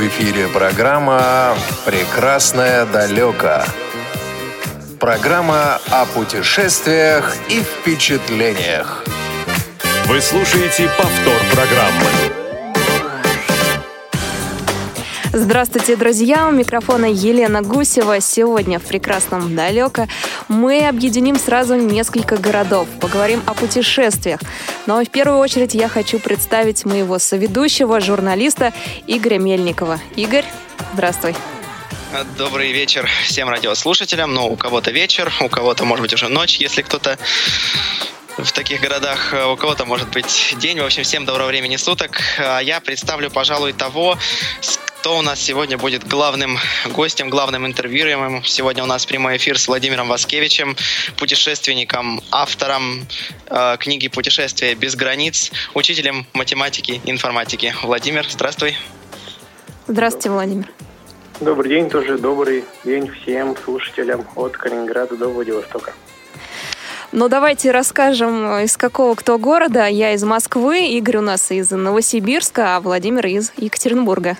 Эфире программа «Прекрасное далеко». Программа о путешествиях и впечатлениях. Вы слушаете повтор программы. Здравствуйте, друзья! У микрофона Елена Гусева. Сегодня в прекрасном далеко мы объединим сразу несколько городов, поговорим о путешествиях. Но в первую очередь я хочу представить моего соведущего, журналиста Игоря Мельникова. Игорь, здравствуй. Добрый вечер всем радиослушателям. Ну, у кого-то вечер, у кого-то, может быть, уже ночь, если кто-то в таких городах, у кого-то может быть день. В общем, всем доброго времени суток. А я представлю, пожалуй, того, с кто у нас сегодня будет главным гостем, главным интервьюируемым. Сегодня у нас прямой эфир с Владимиром Васкевичем, путешественником, автором э, книги «Путешествие без границ», учителем математики и информатики. Владимир, здравствуй. Здравствуйте, Владимир. Добрый день, тоже добрый день всем слушателям от Калининграда до Владивостока. Но давайте расскажем, из какого кто города. Я из Москвы, Игорь у нас из Новосибирска, а Владимир из Екатеринбурга.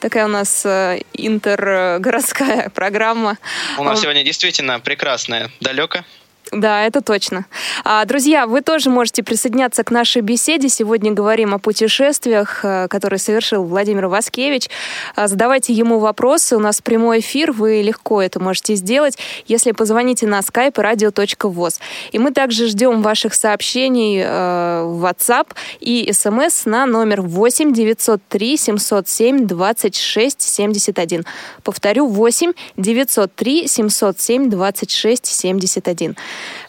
Такая у нас э, интергородская программа. У нас сегодня действительно прекрасная далеко. Да, это точно. А, друзья, вы тоже можете присоединяться к нашей беседе. Сегодня говорим о путешествиях, э, которые совершил Владимир Васкевич. А, задавайте ему вопросы. У нас прямой эфир. Вы легко это можете сделать, если позвоните на skype radio.voz. И мы также ждем ваших сообщений э, в WhatsApp и смс на номер 8 903 707 26 71. Повторю, 8 903 707 26 71.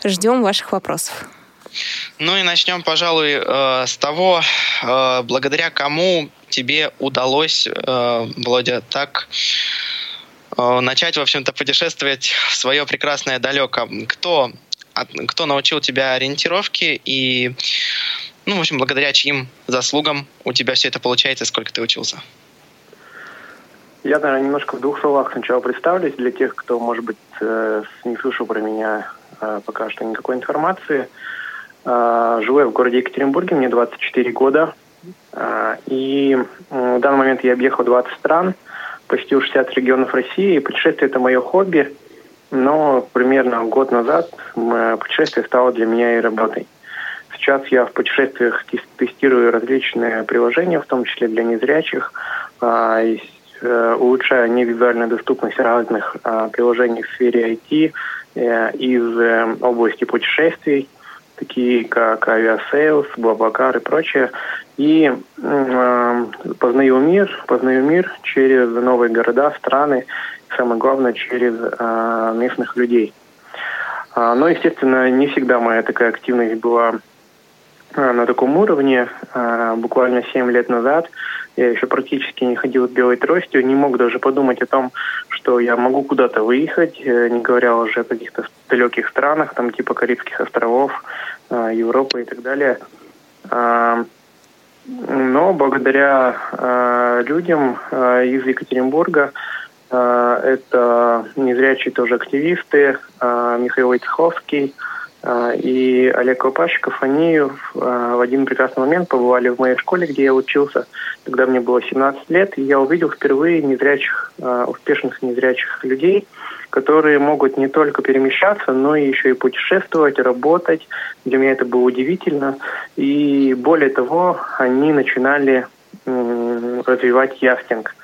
Ждем ваших вопросов. Ну и начнем, пожалуй, э, с того, э, благодаря кому тебе удалось, э, Володя, так начать, в общем-то, путешествовать в свое прекрасное далеко. Кто, кто научил тебя ориентировке и, ну, в общем, благодаря чьим заслугам у тебя все это получается, сколько ты учился? Я, наверное, немножко в двух словах сначала представлюсь для тех, кто, может быть, не слышал про меня пока что никакой информации. Э, живу я в городе Екатеринбурге, мне 24 года. Э, и в данный момент я объехал 20 стран, почти 60 регионов России. Путешествие – это мое хобби, но примерно год назад путешествие стало для меня и работой. Сейчас я в путешествиях тестирую различные приложения, в том числе для незрячих, улучшаю невизуальную доступность разных приложений в сфере IT, Э, из э, области путешествий, такие как Aviasales, BlaBlaCar и прочее. И э, познаю мир, познаю мир через новые города, страны, самое главное, через э, местных людей. А, но, естественно, не всегда моя такая активность была э, на таком уровне. Э, буквально 7 лет назад я еще практически не ходил белой тростью, не мог даже подумать о том, что я могу куда-то выехать, э, не говоря уже о каких-то далеких странах, там типа Карибских островов, э, Европы и так далее. А, но благодаря э, людям из Екатеринбурга, это незрячие тоже активисты, Михаил Войцеховский, а, и Олег Колпачиков, они а, в один прекрасный момент побывали в моей школе, где я учился. Тогда мне было 17 лет, и я увидел впервые незрячих, а, успешных незрячих людей, которые могут не только перемещаться, но и еще и путешествовать, работать. Для меня это было удивительно. И более того, они начинали развивать яхтинг.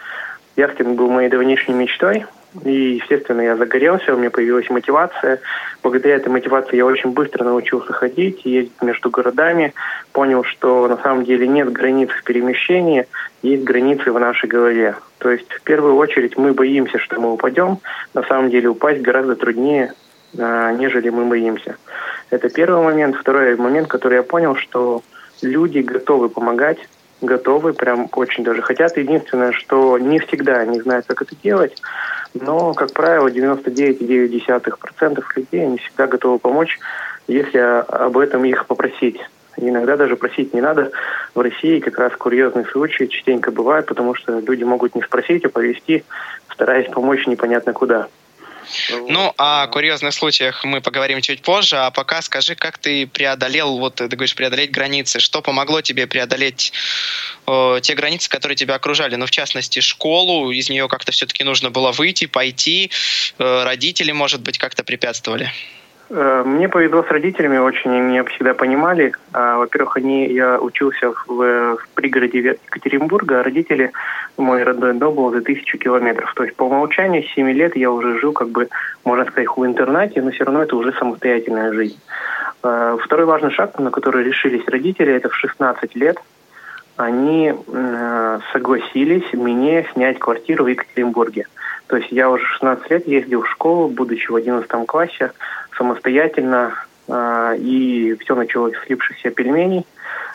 Яхтинг был моей давнейшей мечтой. И, естественно, я загорелся, у меня появилась мотивация. Благодаря этой мотивации я очень быстро научился ходить, ездить между городами. Понял, что на самом деле нет границ в перемещении, есть границы в нашей голове. То есть, в первую очередь, мы боимся, что мы упадем. На самом деле, упасть гораздо труднее, а, нежели мы боимся. Это первый момент. Второй момент, который я понял, что люди готовы помогать, готовы, прям очень даже хотят. Единственное, что не всегда они знают, как это делать, но, как правило, 99,9% людей они всегда готовы помочь, если об этом их попросить. Иногда даже просить не надо. В России как раз курьезные случаи частенько бывают, потому что люди могут не спросить, а повести, стараясь помочь непонятно куда. Ну, о курьезных случаях мы поговорим чуть позже, а пока скажи, как ты преодолел, вот ты говоришь, преодолеть границы, что помогло тебе преодолеть э, те границы, которые тебя окружали, ну, в частности, школу, из нее как-то все-таки нужно было выйти, пойти, э, родители, может быть, как-то препятствовали? Э, мне повезло с родителями, очень они меня всегда понимали. А, во-первых, они, я учился в, в пригороде Екатеринбурга, а родители, мой родной дом был за тысячу километров. То есть по умолчанию с 7 лет я уже жил, как бы, можно сказать, в интернате, но все равно это уже самостоятельная жизнь. А, второй важный шаг, на который решились родители, это в 16 лет они э, согласились мне снять квартиру в Екатеринбурге. То есть я уже 16 лет ездил в школу, будучи в 11 классе, самостоятельно, э, и все началось с слипшихся пельменей.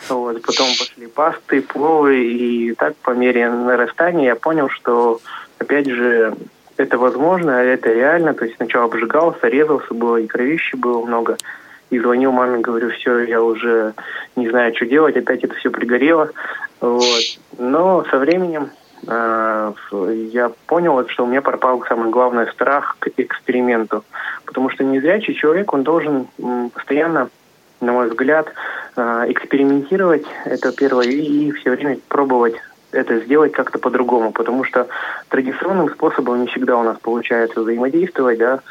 Вот, потом пошли пасты, пловы, и так по мере нарастания я понял, что, опять же, это возможно, это реально. То есть сначала обжигался, резался, было и кровищи было много. И звонил маме, говорю, все, я уже не знаю, что делать, опять это все пригорело. Вот. Но со временем я понял, что у меня пропал самый главный страх к эксперименту. Потому что незрячий человек, он должен постоянно, на мой взгляд, э, экспериментировать, это первое, и все время пробовать это сделать как-то по-другому, потому что традиционным способом не всегда у нас получается взаимодействовать, да,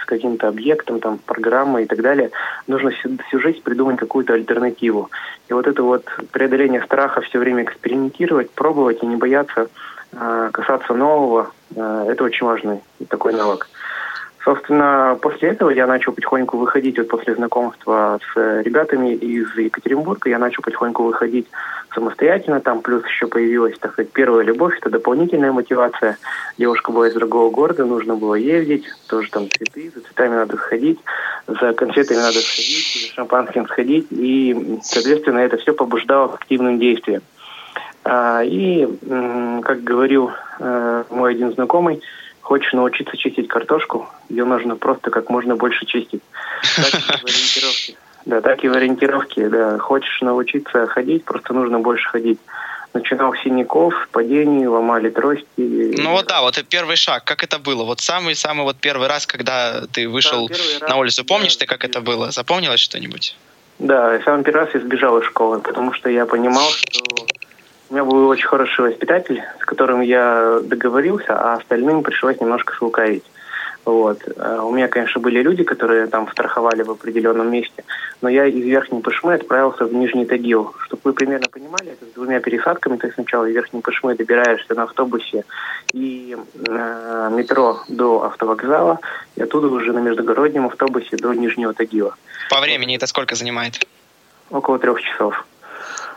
с каким-то объектом, там, программой и так далее, нужно всю, жизнь придумать какую-то альтернативу. И вот это вот преодоление страха все время экспериментировать, пробовать и не бояться э, касаться нового, э, это очень важный такой навык. Собственно, после этого я начал потихоньку выходить, вот после знакомства с ребятами из Екатеринбурга, я начал потихоньку выходить самостоятельно, там плюс еще появилась, так сказать, первая любовь, это дополнительная мотивация. Девушка была из другого города, нужно было ездить, тоже там цветы, за цветами надо сходить, за конфетами надо сходить, за шампанским сходить, и, соответственно, это все побуждало к активным действиям. А, и, как говорил э, мой один знакомый, Хочешь научиться чистить картошку, ее нужно просто как можно больше чистить. Так и в ориентировке. Да, так и в ориентировке, да. Хочешь научиться ходить, просто нужно больше ходить. Начинал с синяков, падений, ломали трости. Ну вот да, вот первый шаг, как это было? Вот самый-самый вот первый раз, когда ты вышел да, на улицу, помнишь да, ты, как это было? Запомнилось что-нибудь? Да, самый первый раз я сбежал из школы, потому что я понимал, что у меня был очень хороший воспитатель, с которым я договорился, а остальным пришлось немножко слукавить. Вот. Э, у меня, конечно, были люди, которые там страховали в определенном месте, но я из Верхней Пышмы отправился в Нижний Тагил. Чтобы вы примерно понимали, это с двумя пересадками. Ты сначала из Верхней Пышмы добираешься на автобусе и э, метро до автовокзала, и оттуда уже на междугороднем автобусе до Нижнего Тагила. По времени это сколько занимает? Около трех часов.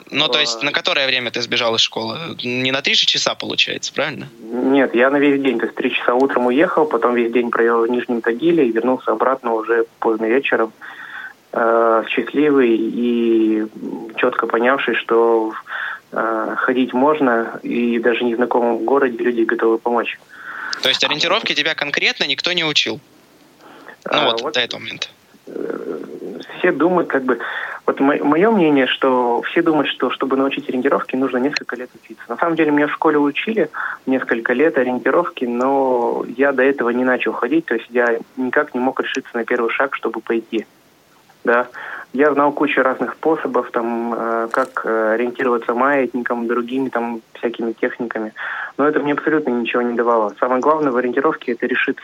Ну, то есть на которое время ты сбежал из школы? Не на три же часа, получается, правильно? Нет, я на весь день. То есть три часа утром уехал, потом весь день провел в Нижнем Тагиле и вернулся обратно уже поздно вечером. Э, счастливый и четко понявший, что э, ходить можно, и даже в незнакомом городе люди готовы помочь. То есть ориентировки тебя конкретно никто не учил? Ну а, вот, вот до этого момента. Все думают, как бы, вот мое мнение, что все думают, что чтобы научить ориентировки, нужно несколько лет учиться. На самом деле меня в школе учили несколько лет ориентировки, но я до этого не начал ходить, то есть я никак не мог решиться на первый шаг, чтобы пойти. Да. Я знал кучу разных способов, там, э, как э, ориентироваться маятником, другими там всякими техниками, но это мне абсолютно ничего не давало. Самое главное в ориентировке – это решиться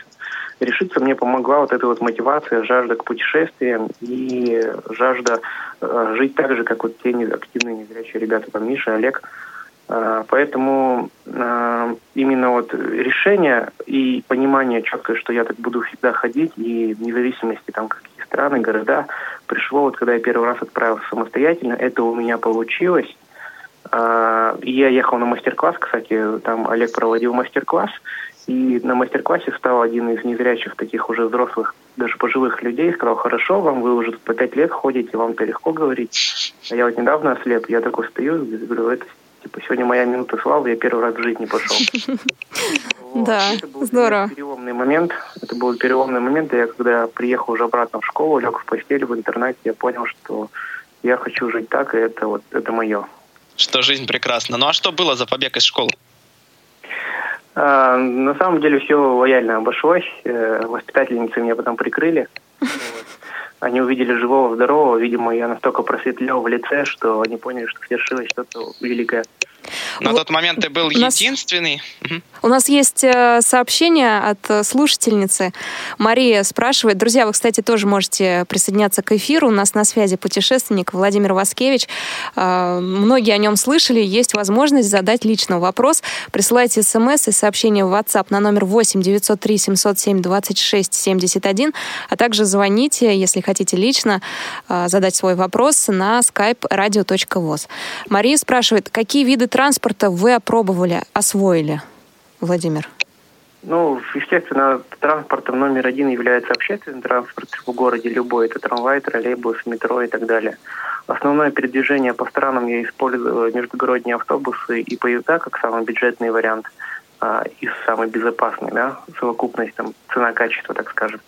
решиться мне помогла вот эта вот мотивация, жажда к путешествиям и жажда э, жить так же, как вот те активные незрячие ребята, там Миша, Олег. Э, поэтому э, именно вот решение и понимание четкое, что я так буду всегда ходить, и вне зависимости там какие страны, города, пришло вот когда я первый раз отправился самостоятельно, это у меня получилось. Э, я ехал на мастер-класс, кстати, там Олег проводил мастер-класс, и на мастер-классе стал один из незрячих таких уже взрослых, даже пожилых людей, сказал, хорошо, вам вы уже по пять лет ходите, вам это легко говорить. А я вот недавно ослеп, я такой стою, говорю, это типа сегодня моя минута славы, я первый раз в жизни пошел. Да, здорово. переломный момент. Это был переломный момент. Я когда приехал уже обратно в школу, лег в постель в интернете, я понял, что я хочу жить так, и это вот это мое. Что жизнь прекрасна. Ну а что было за побег из школы? А, на самом деле все лояльно обошлось. Э, воспитательницы меня потом прикрыли. Они увидели живого, здорового. Видимо, я настолько просветлел в лице, что они поняли, что свершилось что-то великое. На тот момент ты был единственный. У нас есть э, сообщение от э, слушательницы. Мария спрашивает. Друзья, вы, кстати, тоже можете присоединяться к эфиру. У нас на связи путешественник Владимир Васкевич. Э, многие о нем слышали. Есть возможность задать лично вопрос. Присылайте смс и сообщение в WhatsApp на номер 8 903 707 26 71, а также звоните, если хотите лично задать свой вопрос на skype radio.voz. Мария спрашивает, какие виды транспорта вы опробовали, освоили? Владимир? Ну, естественно, транспортом номер один является общественный транспорт в городе любой. Это трамвай, троллейбус, метро и так далее. Основное передвижение по странам я использую междугородние автобусы и поезда как самый бюджетный вариант а, и самый безопасный, да, совокупность там цена-качество, так скажем.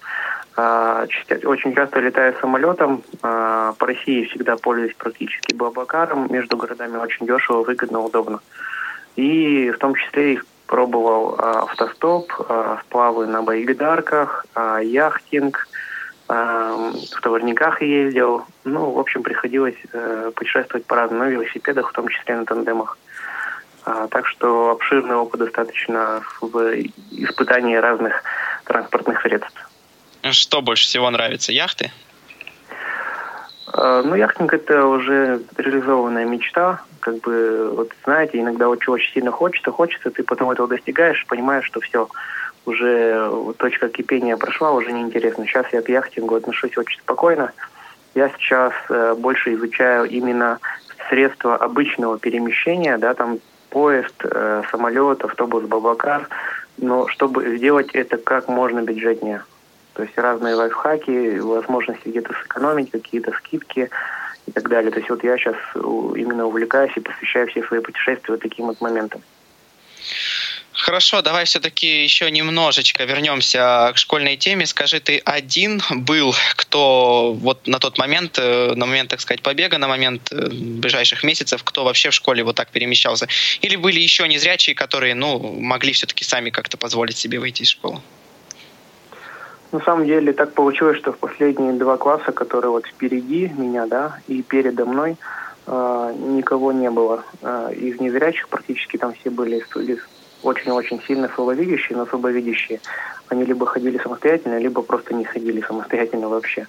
А, очень часто летаю самолетом. А, по России всегда пользуюсь практически Блаблакаром. Между городами очень дешево, выгодно, удобно. И в том числе пробовал а, автостоп, сплавы на байдарках, а, яхтинг, в товарниках ездил. Ну, в общем, приходилось а, путешествовать по разным на велосипедах, в том числе на тандемах. Так что обширный опыт достаточно в испытании разных транспортных средств. Что больше всего нравится? Яхты? А, ну, яхтинг это уже реализованная мечта. Как бы, вот знаете, иногда очень, очень сильно хочется, хочется, ты потом этого достигаешь, понимаешь, что все, уже точка кипения прошла, уже неинтересно. Сейчас я к яхтингу отношусь очень спокойно. Я сейчас э, больше изучаю именно средства обычного перемещения, да, там поезд, э, самолет, автобус, бабакар, но чтобы сделать это как можно бюджетнее. То есть разные лайфхаки, возможности где-то сэкономить, какие-то скидки и так далее. То есть вот я сейчас именно увлекаюсь и посвящаю все свои путешествия вот таким вот моментам. Хорошо, давай все-таки еще немножечко вернемся к школьной теме. Скажи, ты один был, кто вот на тот момент, э, на момент, так сказать, побега, на момент э, ближайших месяцев, кто вообще в школе вот так перемещался? Или были еще незрячие, которые, ну, могли все-таки сами как-то позволить себе выйти из школы? На самом деле так получилось, что в последние два класса, которые вот впереди меня, да, и передо мной, э, никого не было. Э, из незрячих практически там все были очень-очень сильно слабовидящие, но слабовидящие. Они либо ходили самостоятельно, либо просто не ходили самостоятельно вообще,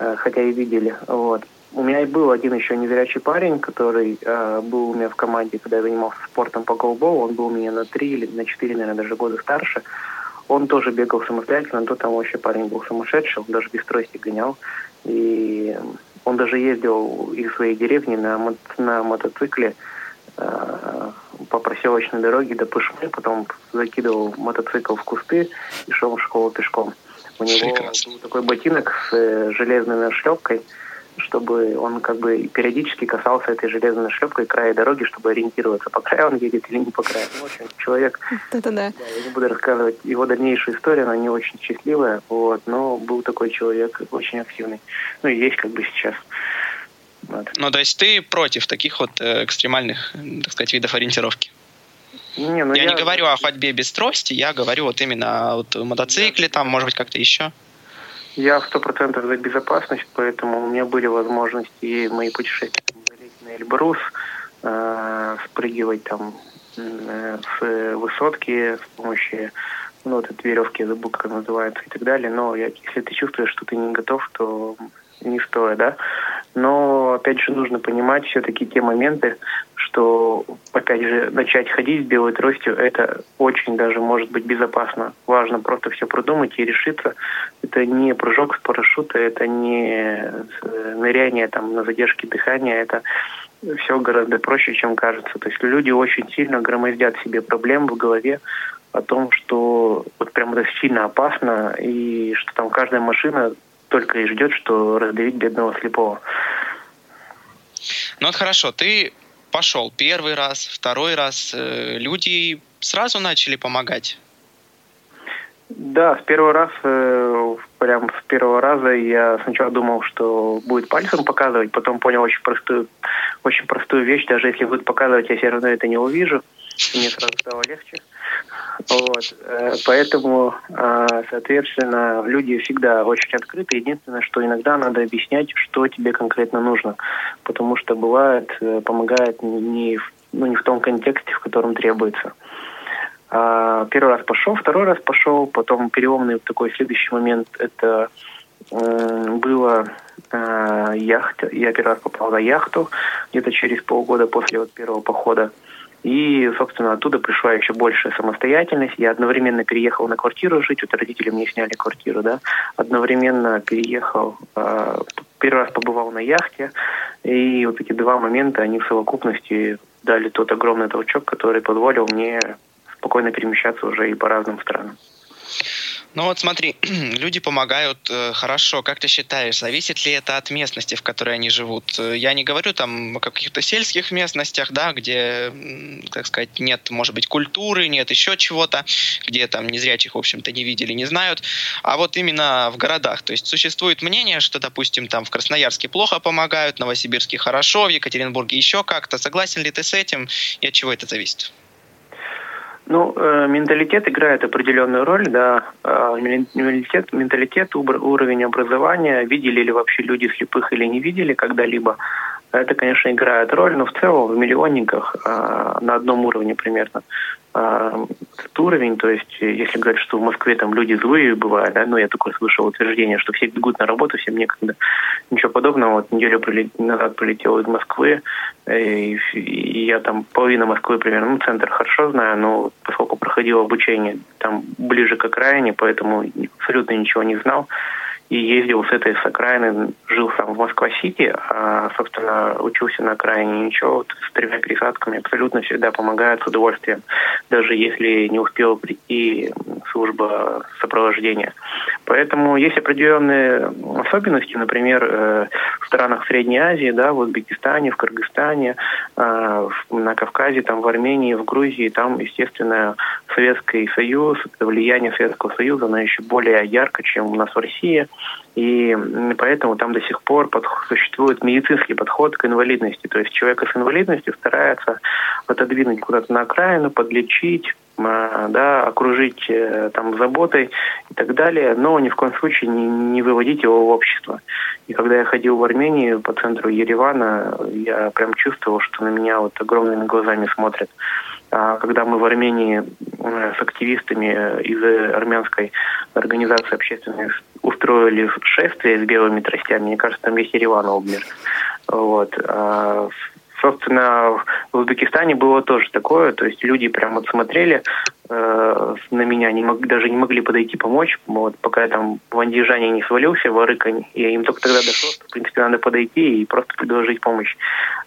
э, хотя и видели. Вот. У меня и был один еще незрячий парень, который э, был у меня в команде, когда я занимался спортом по голболу. Он был у меня на три или на четыре, наверное, даже года старше. Он тоже бегал самостоятельно, но там вообще парень был сумасшедший, он даже без трости гонял. И он даже ездил из своей деревни на, мо- на мотоцикле э, по проселочной дороге до Пышмы, потом закидывал мотоцикл в кусты и шел в школу пешком. У него Прекрасно. был такой ботинок с э, железной нашлепкой – чтобы он как бы периодически касался этой железной шлепкой края дороги, чтобы ориентироваться, по краю он едет или не по краю. Ну, в общем, человек, Это да. да. Я не буду рассказывать его дальнейшую историю, она не очень счастливая, вот, но был такой человек очень активный. Ну, и есть как бы сейчас. Вот. Ну, то есть ты против таких вот э, экстремальных, так сказать, видов ориентировки? Не, ну я, я не говорю о ходьбе без трости, я говорю вот именно о вот, мотоцикле, там, может быть, как-то еще. Я сто процентов за безопасность, поэтому у меня были возможности и мои путешествия на Эльбрус, э, спрыгивать там э, с высотки с помощью ну, вот этой веревки, я забыл, как она называется и так далее. Но я, если ты чувствуешь, что ты не готов, то не стоит, да. Но, опять же, нужно понимать все-таки те моменты, что, опять же, начать ходить с белой тростью, это очень даже может быть безопасно. Важно просто все продумать и решиться. Это не прыжок с парашюта, это не ныряние там на задержке дыхания, это все гораздо проще, чем кажется. То есть люди очень сильно громоздят себе проблем в голове о том, что вот прям это сильно опасно, и что там каждая машина только и ждет, что раздавить бедного слепого. Ну вот хорошо, ты пошел первый раз, второй раз. Э, люди сразу начали помогать? Да, с первого раза, э, прям с первого раза я сначала думал, что будет пальцем показывать, потом понял очень простую, очень простую вещь, даже если будет показывать, я все равно это не увижу. Мне сразу стало легче. Вот. Э, поэтому, а, соответственно, люди всегда очень открыты. Единственное, что иногда надо объяснять, что тебе конкретно нужно. Потому что бывает, э, помогает не в, ну, не в том контексте, в котором требуется. А, первый раз пошел, второй раз пошел, потом переломный такой следующий момент это было э, яхта. Я первый раз попал на яхту где-то через полгода после вот первого похода. И, собственно, оттуда пришла еще большая самостоятельность. Я одновременно переехал на квартиру жить, вот родители мне сняли квартиру, да. Одновременно переехал, э, первый раз побывал на яхте. И вот эти два момента, они в совокупности дали тот огромный толчок, который позволил мне спокойно перемещаться уже и по разным странам. Ну вот смотри, люди помогают э, хорошо. Как ты считаешь, зависит ли это от местности, в которой они живут? Э, я не говорю там о каких-то сельских местностях, да, где, так сказать, нет, может быть, культуры, нет еще чего-то, где там незрячих, в общем-то, не видели, не знают. А вот именно в городах. То есть существует мнение, что, допустим, там в Красноярске плохо помогают, в Новосибирске хорошо, в Екатеринбурге еще как-то. Согласен ли ты с этим и от чего это зависит? Ну, э, менталитет играет определенную роль, да. Э, менталитет, менталитет, уровень образования, видели ли вообще люди слепых или не видели когда-либо. Это, конечно, играет роль, но в целом в миллионниках э, на одном уровне примерно э, этот уровень. То есть, если говорить, что в Москве там люди злые бывают, да, ну, я такое слышал утверждение, что все бегут на работу, всем некогда. Ничего подобного. Вот неделю назад полетел из Москвы, э, и, и я там половина Москвы примерно, ну, центр хорошо знаю, но поскольку проходил обучение там ближе к окраине, поэтому абсолютно ничего не знал и ездил с этой с окраины, жил сам в Москва-Сити, а, собственно, учился на окраине. Ничего, вот с тремя пересадками абсолютно всегда помогает с удовольствием, даже если не успела прийти служба сопровождения. Поэтому есть определенные особенности, например, э, в странах Средней Азии, да, в Узбекистане, в Кыргызстане, э, на Кавказе, там, в Армении, в Грузии, там, естественно, Советский Союз, влияние Советского Союза, оно еще более ярко, чем у нас в России. И поэтому там до сих пор существует медицинский подход к инвалидности. То есть человека с инвалидностью старается отодвинуть куда-то на окраину, подлечить, да, окружить э, там заботой и так далее, но ни в коем случае не, не выводить его в общество. И когда я ходил в Армению по центру Еревана, я прям чувствовал, что на меня вот огромными глазами смотрят. А когда мы в Армении э, с активистами из армянской организации общественной устроили шествие с белыми тростями, мне кажется, там весь Ереван обмер. Вот. А Собственно, в Узбекистане было тоже такое, то есть люди прямо вот смотрели э, на меня, не мог, даже не могли подойти помочь, вот, пока я там в андижане не свалился, в Арыкань, я им только тогда дошел, что, в принципе, надо подойти и просто предложить помощь.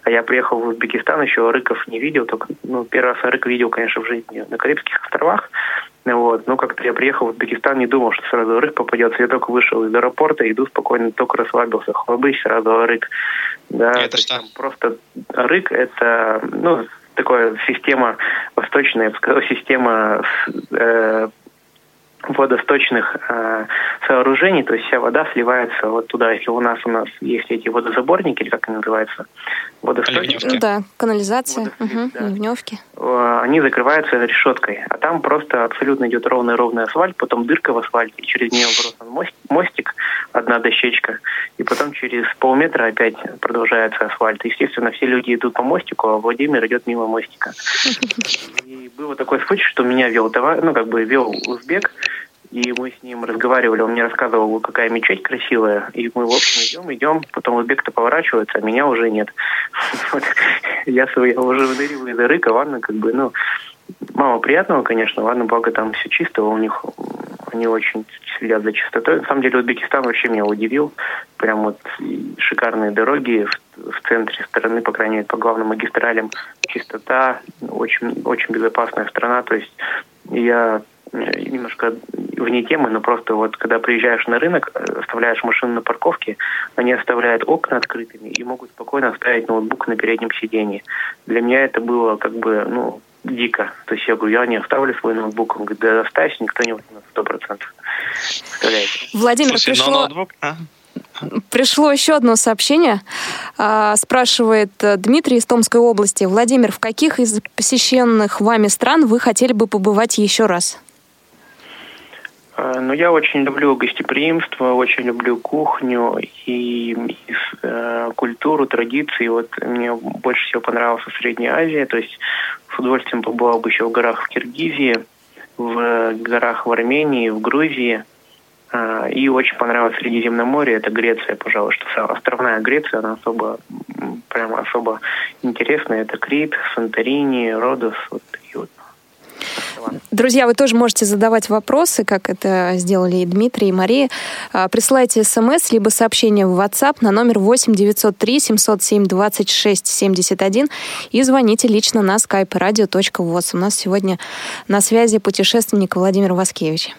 А я приехал в Узбекистан, еще Арыков не видел, только, ну, первый раз Арык видел, конечно, в жизни на Карибских островах, вот. Но как-то я приехал в Узбекистан, не думал, что сразу рык попадется. Я только вышел из аэропорта, иду спокойно, только расслабился. Хлобысь, сразу рык. Да, это что? Просто рык – это ну, такая система восточная, я бы сказал, система э, водосточных э, сооружений, то есть вся вода сливается вот туда. Если у нас у нас есть эти водозаборники, или как они называются, водосточники. Ну да, канализация, угу, да. ливневки. Э, они закрываются решеткой, а там просто абсолютно идет ровный-ровный асфальт, потом дырка в асфальте, и через нее бросан мостик, одна дощечка, и потом через полметра опять продолжается асфальт. Естественно, все люди идут по мостику, а Владимир идет мимо мостика. Было такой случай, что меня вел товар, ну, как бы вел узбек, и мы с ним разговаривали, он мне рассказывал, какая мечеть красивая. И мы, в общем, идем, идем, потом узбек-то поворачивается, а меня уже нет. Я уже выныриваю из рыка, ладно, как бы, ну, мало приятного, конечно, ладно, благо там все чисто, у них они очень следят за чистотой. На самом деле Узбекистан вообще меня удивил. Прям вот шикарные дороги в, в центре страны, по крайней мере, по главным магистралям. Чистота, очень, очень безопасная страна. То есть я Э, немножко вне темы, но просто вот когда приезжаешь на рынок, э, оставляешь машину на парковке, они оставляют окна открытыми и могут спокойно оставить ноутбук на переднем сидении. Для меня это было как бы, ну, дико. То есть я говорю, я не оставлю свой ноутбук. Он говорит, да оставь, никто не возьмет сто процентов. Владимир, Слушай, пришло... ноутбук... А? Пришло еще одно сообщение. А, спрашивает э, Дмитрий из Томской области. Владимир, в каких из посещенных вами стран вы хотели бы побывать еще раз? А, ну, я очень люблю гостеприимство, очень люблю кухню и, и э, культуру, традиции. Вот мне больше всего понравилась Средняя Азия, то есть с удовольствием побывал бы еще в горах в Киргизии, в горах в Армении, в Грузии. А, и очень понравилось Средиземноморье, это Греция, пожалуй, что островная Греция, она особо, прямо особо интересная. Это Крит, Санторини, Родос, вот Друзья, вы тоже можете задавать вопросы, как это сделали и Дмитрий, и Мария. А, присылайте смс, либо сообщение в WhatsApp на номер 8 903 707 26 71 и звоните лично на skype radio.voz. У нас сегодня на связи путешественник Владимир Васкевич.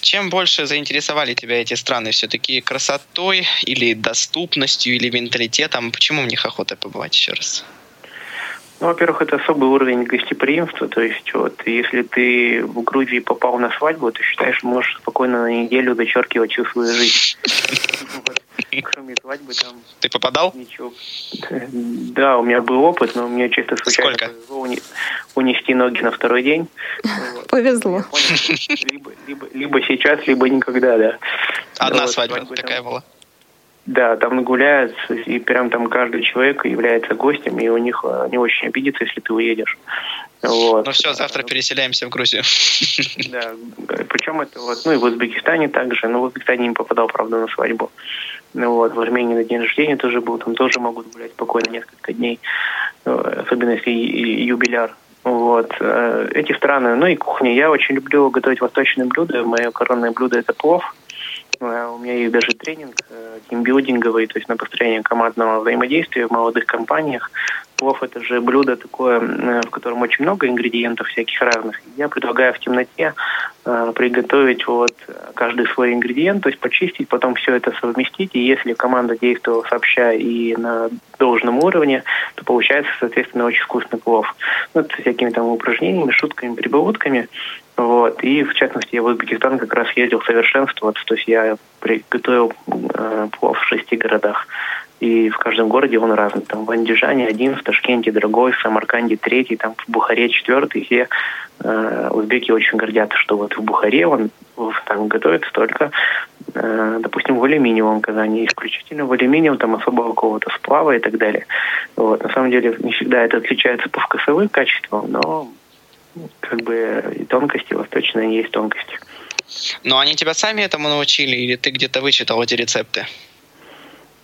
Чем больше заинтересовали тебя эти страны? Все-таки красотой или доступностью, или менталитетом? Почему в них охота побывать еще раз? Ну, во-первых, это особый уровень гостеприимства. То есть, вот, если ты в Грузии попал на свадьбу, ты считаешь, можешь спокойно на неделю дочеркивать всю свою жизнь. Кроме свадьбы там... Ты попадал? Ничего. Да, у меня был опыт, но мне чисто случайно Сколько? унести ноги на второй день. Повезло. Либо, либо, либо сейчас, либо никогда, да. Одна свадьба такая была? Да, там гуляются, и прям там каждый человек является гостем, и у них э, не очень обидится, если ты уедешь. Вот. Ну все, завтра переселяемся в Грузию. Да, причем это вот, ну и в Узбекистане также, но в Узбекистане не попадал, правда, на свадьбу. Ну вот, в Армении на день рождения тоже был, там тоже могут гулять спокойно несколько дней, э, особенно если юбиляр. Вот. Э, эти страны, ну и кухня. Я очень люблю готовить восточные блюда. Мое коронное блюдо – это плов. Э, у меня есть даже тренинг э, тимбилдинговый, то есть на построение командного взаимодействия в молодых компаниях. Плов – это же блюдо такое, э, в котором очень много ингредиентов всяких разных. Я предлагаю в темноте приготовить вот каждый свой ингредиент, то есть почистить, потом все это совместить. И если команда действовала сообща и на должном уровне, то получается, соответственно, очень вкусный плов. Ну, с всякими там упражнениями, шутками, прибаутками. Вот. И, в частности, я в Узбекистан как раз ездил совершенствоваться. То есть я приготовил э, в шести городах. И в каждом городе он разный. Там в Андижане один, в Ташкенте другой, в Самарканде третий, там в Бухаре четвертый. Все э, узбеки очень гордятся, что вот в Бухаре он там готовится только, э, допустим, в алюминиевом казане, исключительно в алюминиевом, там особого какого-то сплава и так далее. Вот. На самом деле не всегда это отличается по вкусовым качествам, но как бы тонкости, восточные есть тонкости. Но они тебя сами этому научили или ты где-то вычитал эти рецепты?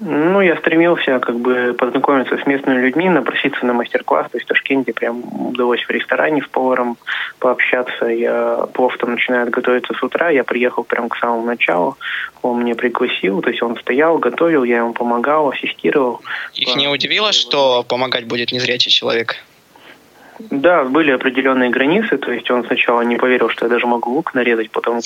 Ну, я стремился как бы познакомиться с местными людьми, напроситься на мастер-класс. То есть в Ташкенте прям удалось в ресторане с поваром пообщаться. Я плов там начинает готовиться с утра. Я приехал прям к самому началу. Он меня пригласил. То есть он стоял, готовил, я ему помогал, ассистировал. Их не удивило, что помогать будет незрячий человек? Да, были определенные границы, то есть он сначала не поверил, что я даже могу лук нарезать, потом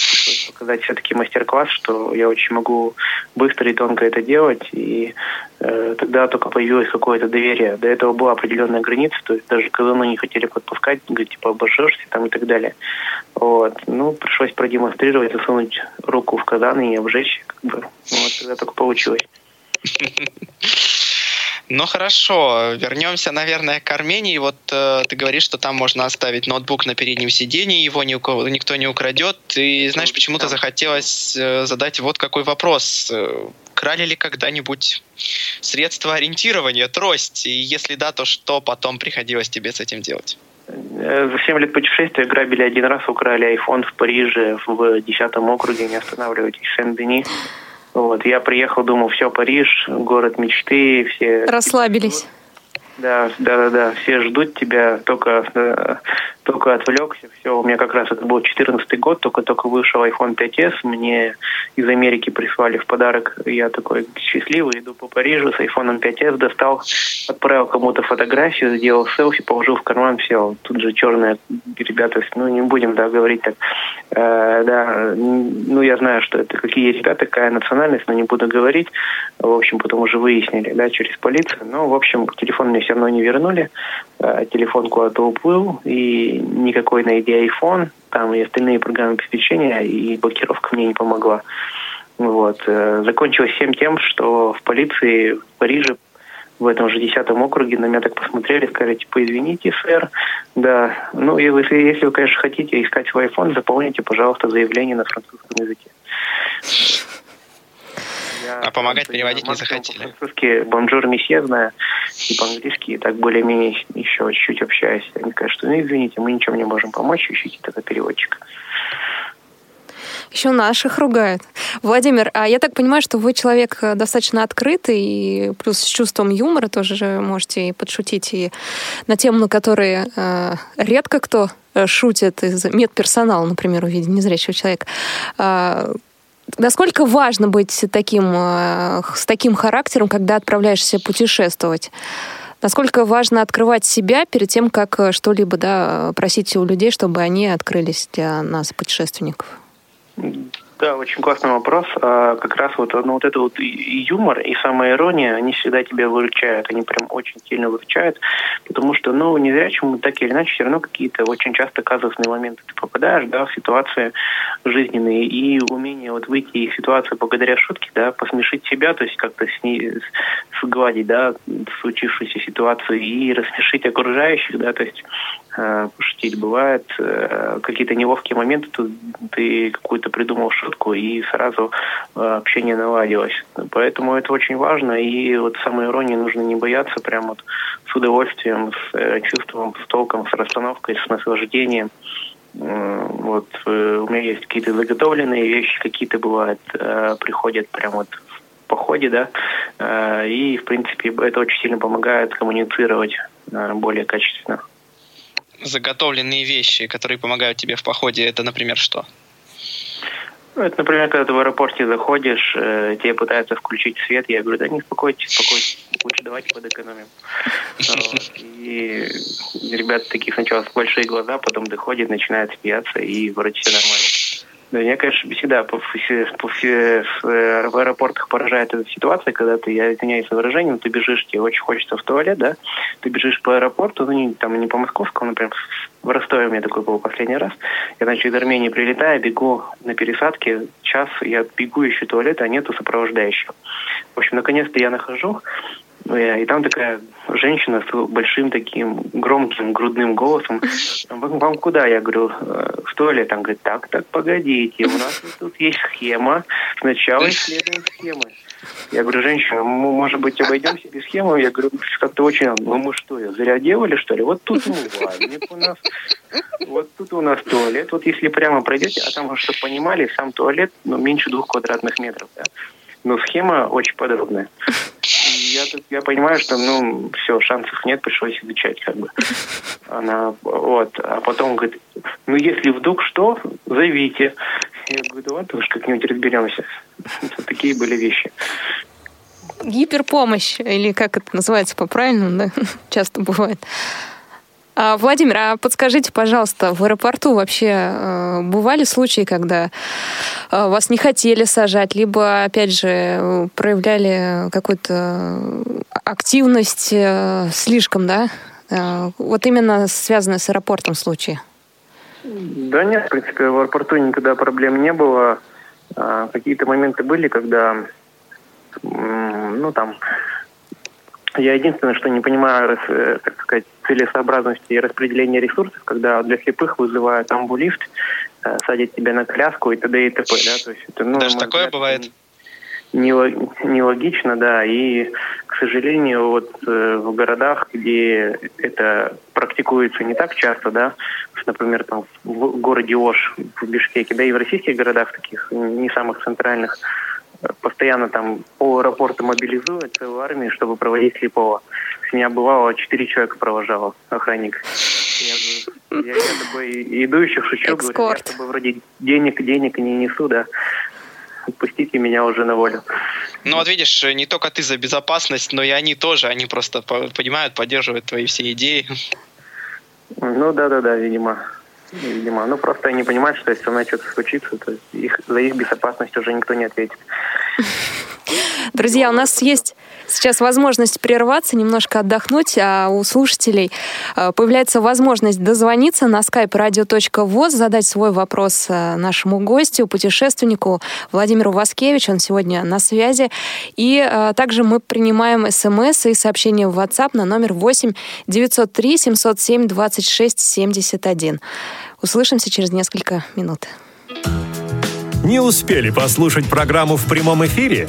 показать все-таки мастер-класс, что я очень могу быстро и тонко это делать, и э, тогда только появилось какое-то доверие. До этого была определенная граница, то есть даже казаны не хотели подпускать, говорить, типа, обожжешься там и так далее. Вот. Ну, пришлось продемонстрировать, засунуть руку в казан и обжечь, как бы. Вот, тогда только получилось. Ну хорошо, вернемся, наверное, к Армении. Вот э, ты говоришь, что там можно оставить ноутбук на переднем сидении, его ни у кого, никто не украдет. И знаешь, почему-то захотелось э, задать вот какой вопрос. Э, крали ли когда-нибудь средства ориентирования, трость? И если да, то что потом приходилось тебе с этим делать? Э, за 7 лет путешествия грабили один раз, украли iPhone в Париже в 10 округе, не останавливайтесь, в Сен-Дени. Вот, я приехал, думал, все, Париж, город мечты, все... Расслабились. Да, да, да, да, все ждут тебя, только, да, только отвлекся, все, у меня как раз это был 14 год, только-только вышел iPhone 5s, мне из Америки прислали в подарок, я такой счастливый, иду по Парижу с iPhone 5s, достал, отправил кому-то фотографию, сделал селфи, положил в карман, все, тут же черные ребята, ну не будем, да, говорить так, э, да, ну я знаю, что это какие ребята, какая национальность, но не буду говорить, в общем, потом уже выяснили, да, через полицию, но, в общем, телефон мне все равно не вернули, э, телефон куда-то уплыл, и никакой найди iPhone, там и остальные программы обеспечения, и блокировка мне не помогла. Вот. Э, закончилось всем тем, что в полиции в Париже в этом же десятом округе на меня так посмотрели, сказали, типа, извините, сэр, да, ну, если, если вы, конечно, хотите искать свой iPhone, заполните, пожалуйста, заявление на французском языке. А помогать переводить не захотели? По-французски «bonjour, monsieur» знаю, и по-английски, и так более-менее еще чуть-чуть общаюсь. Они говорят, что, ну, извините, мы ничем не можем помочь, ищите тогда переводчика. Еще наших ругают. Владимир, а я так понимаю, что вы человек э, достаточно открытый, и плюс с чувством юмора тоже можете и подшутить и на тему, на которые э, редко кто э, шутит из медперсонала, например, увидев незрячего человека. Э, насколько важно быть таким, э, с таким характером, когда отправляешься путешествовать? Насколько важно открывать себя перед тем, как э, что-либо да, просить у людей, чтобы они открылись для нас, путешественников? Да, очень классный вопрос. А как раз вот, ну, вот это вот юмор, и самая ирония, они всегда тебя выручают. Они прям очень сильно выручают, потому что, ну, незрячему так или иначе все равно какие-то очень часто казусные моменты ты попадаешь, да, в ситуации жизненные, и умение вот выйти из ситуации благодаря шутке, да, посмешить себя, то есть как-то с ней сгладить, да, случившуюся ситуацию и рассмешить окружающих, да, то есть пошутить. Бывает э, какие-то неловкие моменты, тут ты какую-то придумал шутку, и сразу э, общение наладилось. Поэтому это очень важно, и вот самой иронии нужно не бояться, прям вот с удовольствием, с э, чувством, с толком, с расстановкой, с наслаждением. Э, вот э, у меня есть какие-то заготовленные вещи, какие-то бывают, э, приходят прям вот в походе, да, э, и, в принципе, это очень сильно помогает коммуницировать э, более качественно заготовленные вещи, которые помогают тебе в походе, это, например, что? Ну, это, например, когда ты в аэропорте заходишь, э, тебе пытаются включить свет, я говорю, да не успокойтесь, успокойтесь, лучше давайте подэкономим. И ребята такие сначала с большие глаза, потом доходят, начинают смеяться, и вроде все нормально. Да, меня, конечно, всегда по, по, в аэропортах поражает эта ситуация, когда ты, я извиняюсь за выражение, ты бежишь, тебе очень хочется в туалет, да, ты бежишь по аэропорту, ну, не, там не по московскому, например, в Ростове у меня такой был последний раз. Я, значит, из Армении прилетаю, бегу на пересадке, час я бегу, ищу туалет, а нету сопровождающего. В общем, наконец-то я нахожу, и там такая женщина с большим таким громким грудным голосом. Вам, куда? Я говорю, «Э, в туалет. Он говорит, так, так, погодите, у нас тут есть схема. Сначала исследуем схемы. Я говорю, женщина, мы, может быть, обойдемся без схемы? Я говорю, как-то очень... Ну, мы что, зря делали, что ли? Вот тут умывальник у нас, вот тут у нас туалет. Вот если прямо пройдете, а там, чтобы понимали, сам туалет ну, меньше двух квадратных метров. Да? Но схема очень подробная я, я понимаю, что, ну, все, шансов нет, пришлось изучать, как бы. Она, вот, а потом говорит, ну, если вдруг что, зовите. Я говорю, да ладно, уж как-нибудь разберемся. Такие были вещи. Гиперпомощь, или как это называется по-правильному, да, часто бывает. А, Владимир, а подскажите, пожалуйста, в аэропорту вообще э, бывали случаи, когда вас не хотели сажать, либо, опять же, проявляли какую-то активность э, слишком, да? Вот именно связанное с аэропортом случаи. Да нет, в принципе, в аэропорту никогда проблем не было. А, какие-то моменты были, когда, ну, там, я единственное, что не понимаю, э, так сказать, целесообразности и распределения ресурсов, когда для слепых вызывают амбулифт, э, садят тебя на коляску и т.д. и т.п. Да? То есть это, ну, Даже такое взгляд, бывает? Нелогично, да, и, к сожалению, вот э, в городах, где это практикуется не так часто, да, например, там в городе Ош, в Бишкеке, да и в российских городах таких, не самых центральных, постоянно там по аэропорту мобилизуют целую армию, чтобы проводить слепого. С меня бывало четыре человека провожало охранник. Я, я, я такой идущих шучу, Экскорт. говорю, я с тобой вроде денег, денег не несу, да. Отпустите меня уже на волю. Ну вот видишь, не только ты за безопасность, но и они тоже, они просто понимают, поддерживают твои все идеи. Ну да-да-да, видимо видимо. Ну, просто они понимают, что если со мной что-то случится, то их, за их безопасность уже никто не ответит. Друзья, у нас есть Сейчас возможность прерваться, немножко отдохнуть, а у слушателей э, появляется возможность дозвониться на skype radio.voz, задать свой вопрос э, нашему гостю, путешественнику Владимиру Васкевичу. Он сегодня на связи. И э, также мы принимаем смс и сообщения в WhatsApp на номер 8 903 707 26 71. Услышимся через несколько минут. Не успели послушать программу в прямом эфире?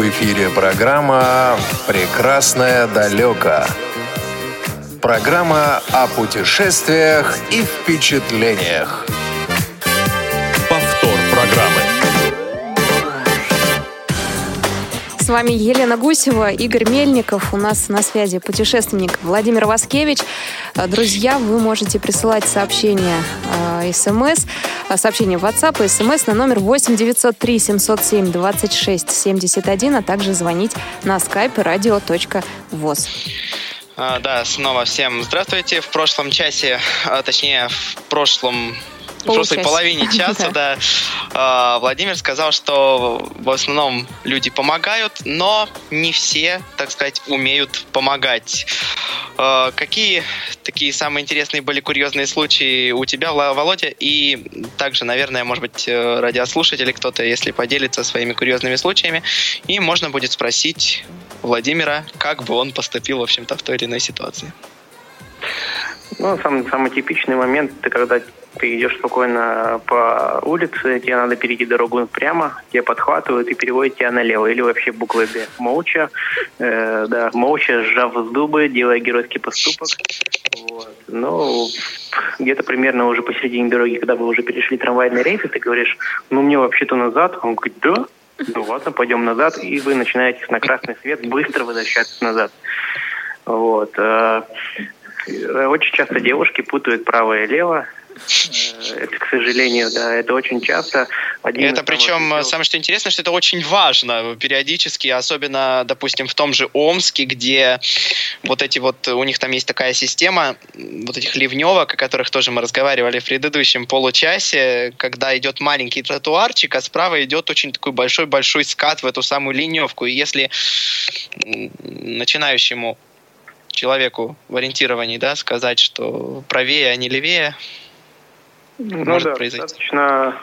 В эфире программа «Прекрасное далеко». Программа о путешествиях и впечатлениях. Вами Елена Гусева, Игорь Мельников. У нас на связи путешественник Владимир Васкевич. Э, друзья, вы можете присылать сообщения э, смс, э, сообщения в WhatsApp и смс на номер 8 903 707 26 71, а также звонить на skype radio.voz. А, да, снова всем здравствуйте. В прошлом часе, а, точнее, в прошлом в прошлой половине часа, да, а, Владимир сказал, что в основном люди помогают, но не все, так сказать, умеют помогать. А, какие такие самые интересные были курьезные случаи у тебя, Володя? И также, наверное, может быть, э, радиослушатели кто-то, если поделится своими курьезными случаями, и можно будет спросить Владимира, как бы он поступил, в общем-то, в той или иной ситуации. Ну, самый, самый типичный момент, это когда ты идешь спокойно по улице, тебе надо перейти дорогу прямо, тебя подхватывают и переводят тебя налево, или вообще буквой «Б». Молча, э, да, молча, сжав зубы, делая геройский поступок. Вот. Ну, где-то примерно уже посередине дороги, когда вы уже перешли трамвайный рейс, и ты говоришь, ну, мне вообще-то назад. Он говорит, да? Ну ладно, пойдем назад, и вы начинаете на красный свет быстро возвращаться назад. Вот. Э, очень часто девушки путают право и лево. Это, к сожалению, да, это очень часто. Один это причем, дел... самое что интересно, что это очень важно периодически, особенно, допустим, в том же Омске, где вот эти вот, у них там есть такая система вот этих ливневок, о которых тоже мы разговаривали в предыдущем получасе, когда идет маленький тротуарчик, а справа идет очень такой большой-большой скат в эту самую ливневку. И если начинающему человеку в ориентировании, да, сказать, что правее, а не левее, ну, может да, произойти. Достаточно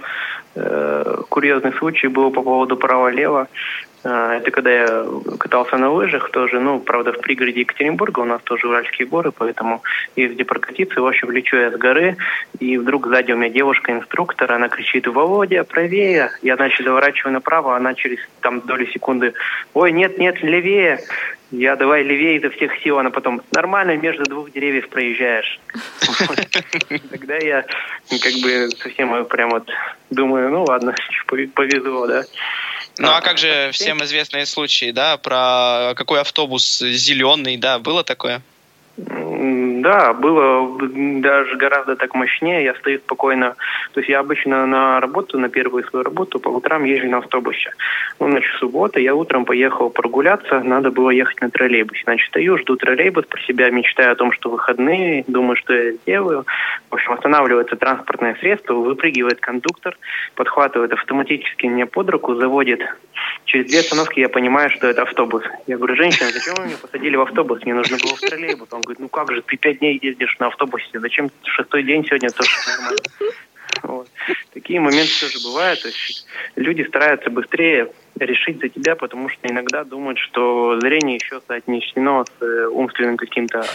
э, курьезный случай был по поводу права-лева. Э, это когда я катался на лыжах тоже, ну, правда, в пригороде Екатеринбурга, у нас тоже Уральские горы, поэтому где прокатиться. В общем, лечу я с горы, и вдруг сзади у меня девушка-инструктор, она кричит, Володя, правее. Я, значит, заворачиваю направо, она через там доли секунды, ой, нет, нет, левее. Я давай левее изо всех сил, она потом нормально между двух деревьев проезжаешь. Тогда я как бы совсем прям вот думаю, ну ладно, повезло, да. Ну а как же всем известные случаи, да, про какой автобус зеленый, да, было такое? Да, было даже гораздо так мощнее. Я стою спокойно. То есть я обычно на работу, на первую свою работу по утрам езжу на автобусе. Ну, значит, суббота, я утром поехал прогуляться, надо было ехать на троллейбусе. Значит, стою, жду троллейбус, про себя мечтаю о том, что выходные, думаю, что я сделаю. В общем, останавливается транспортное средство, выпрыгивает кондуктор, подхватывает автоматически меня под руку, заводит. Через две остановки я понимаю, что это автобус. Я говорю, женщина, зачем вы меня посадили в автобус? Мне нужно было в троллейбус. Он говорит, ну как же, ты пять дней ездишь на автобусе, зачем шестой день сегодня тоже нормально? Вот. Такие моменты тоже бывают. То есть люди стараются быстрее решить за тебя, потому что иногда думают, что зрение еще соотнесено с э, умственным каким-то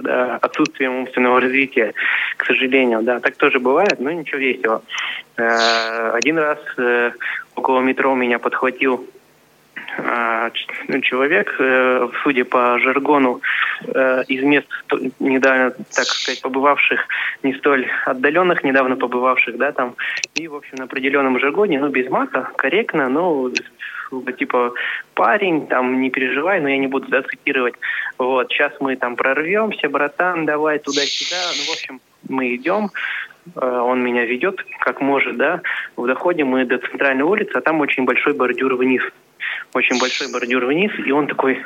да, отсутствием умственного развития, к сожалению. Да, так тоже бывает, но ничего весело. Э, один раз э, около метро меня подхватил человек, судя по жаргону, э, из мест недавно, так сказать, побывавших, не столь отдаленных, недавно побывавших, да, там, и, в общем, на определенном жаргоне, ну, без мата, корректно, но типа парень, там не переживай, но я не буду да. Вот, сейчас мы там прорвемся, братан, давай туда-сюда. Ну, в общем, мы идем, э, он меня ведет как может, да. Доходим мы до центральной улицы, а там очень большой бордюр вниз. Очень большой бордюр вниз, и он такой,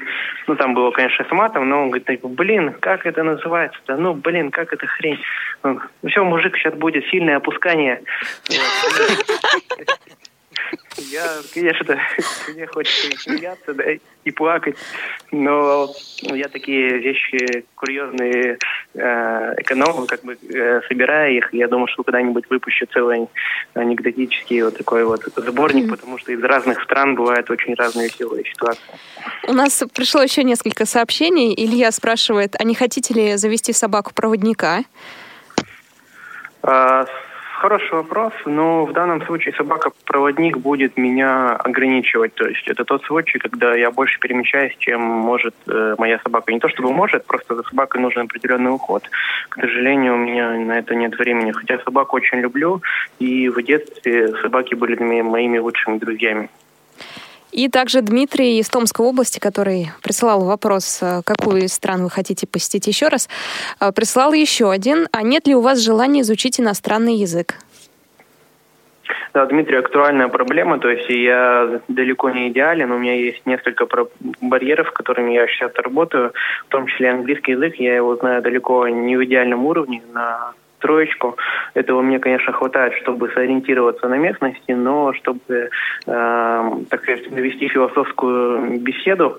ну там было, конечно, с матом, но он говорит, блин, как это называется? Да ну, блин, как это хрень? Ну все, мужик, сейчас будет сильное опускание. Я, конечно, мне хочется и смеяться, да, и плакать, но я такие вещи курьезные э, экономлю, как бы э, собирая их. Я думаю, что когда-нибудь выпущу целый анекдотический вот такой вот сборник, потому что из разных стран бывают очень разные веселые ситуации. У нас пришло еще несколько сообщений. Илья спрашивает, а не хотите ли завести собаку-проводника? Хороший вопрос, но в данном случае собака-проводник будет меня ограничивать. То есть это тот случай, когда я больше перемещаюсь, чем может э, моя собака. Не то чтобы может, просто за собакой нужен определенный уход. К сожалению, у меня на это нет времени. Хотя собаку очень люблю, и в детстве собаки были моими лучшими друзьями. И также Дмитрий из Томской области, который присылал вопрос, э, какую из стран вы хотите посетить еще раз, э, прислал еще один. А нет ли у вас желания изучить иностранный язык? Да, Дмитрий, актуальная проблема, то есть я далеко не идеален, у меня есть несколько барьеров, которыми я сейчас работаю, в том числе английский язык, я его знаю далеко не в идеальном уровне, на троечку. Этого мне, конечно, хватает, чтобы сориентироваться на местности, но чтобы, э, так сказать, навести философскую беседу,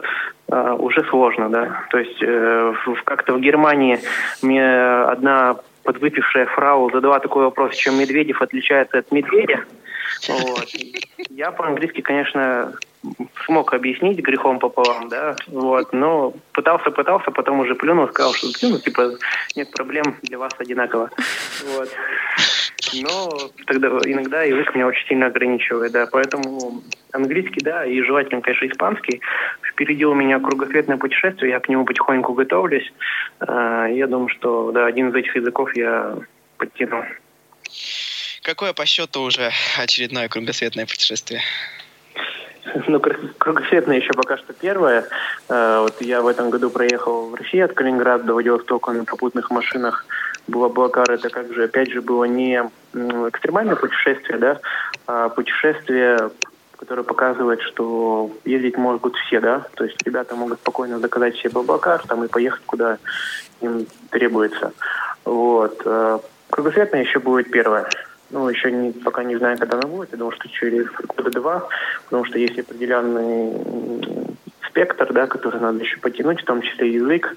э, уже сложно, да. То есть э, как-то в Германии мне одна подвыпившая фрау задала такой вопрос, чем Медведев отличается от медведя. Вот. Я по-английски, конечно, смог объяснить грехом пополам, да, вот, но пытался, пытался, потом уже плюнул, сказал, что ну, типа, нет проблем, для вас одинаково, вот. Но тогда иногда язык меня очень сильно ограничивает, да, поэтому английский, да, и желательно, конечно, испанский. Впереди у меня кругосветное путешествие, я к нему потихоньку готовлюсь. А, я думаю, что, да, один из этих языков я подтяну. Какое по счету уже очередное кругосветное путешествие? Ну, кругосветное еще пока что первое. Э, вот я в этом году проехал в Россию от Калининграда до Владивостока на попутных машинах. Было Блакар, это как же, опять же, было не экстремальное путешествие, да, а путешествие, которое показывает, что ездить могут все, да, то есть ребята могут спокойно заказать себе Блакар там и поехать куда им требуется. Вот. Э, кругосветное еще будет первое. Ну, еще не, пока не знаю, когда она будет. Я думаю, что через года два, потому что есть определенный спектр, да, который надо еще потянуть, в том числе язык,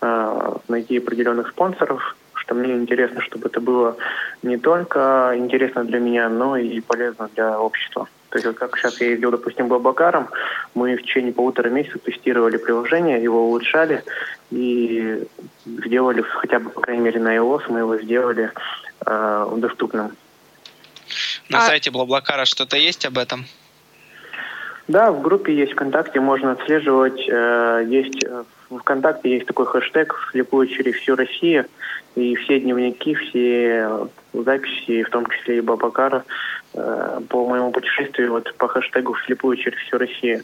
э, найти определенных спонсоров, что мне интересно, чтобы это было не только интересно для меня, но и полезно для общества. То есть вот как сейчас я ездил, допустим, Бабакаром, мы в течение полутора месяцев тестировали приложение, его улучшали и сделали, хотя бы, по крайней мере, на iOS мы его сделали э, доступным. На а... сайте Блаблакара что-то есть об этом? Да, в группе есть ВКонтакте, можно отслеживать. Э, есть э, в ВКонтакте есть такой хэштег «Слепую через всю Россию». И все дневники, все записи, в том числе и Бабакара, э, по моему путешествию вот по хэштегу «Слепую через всю Россию».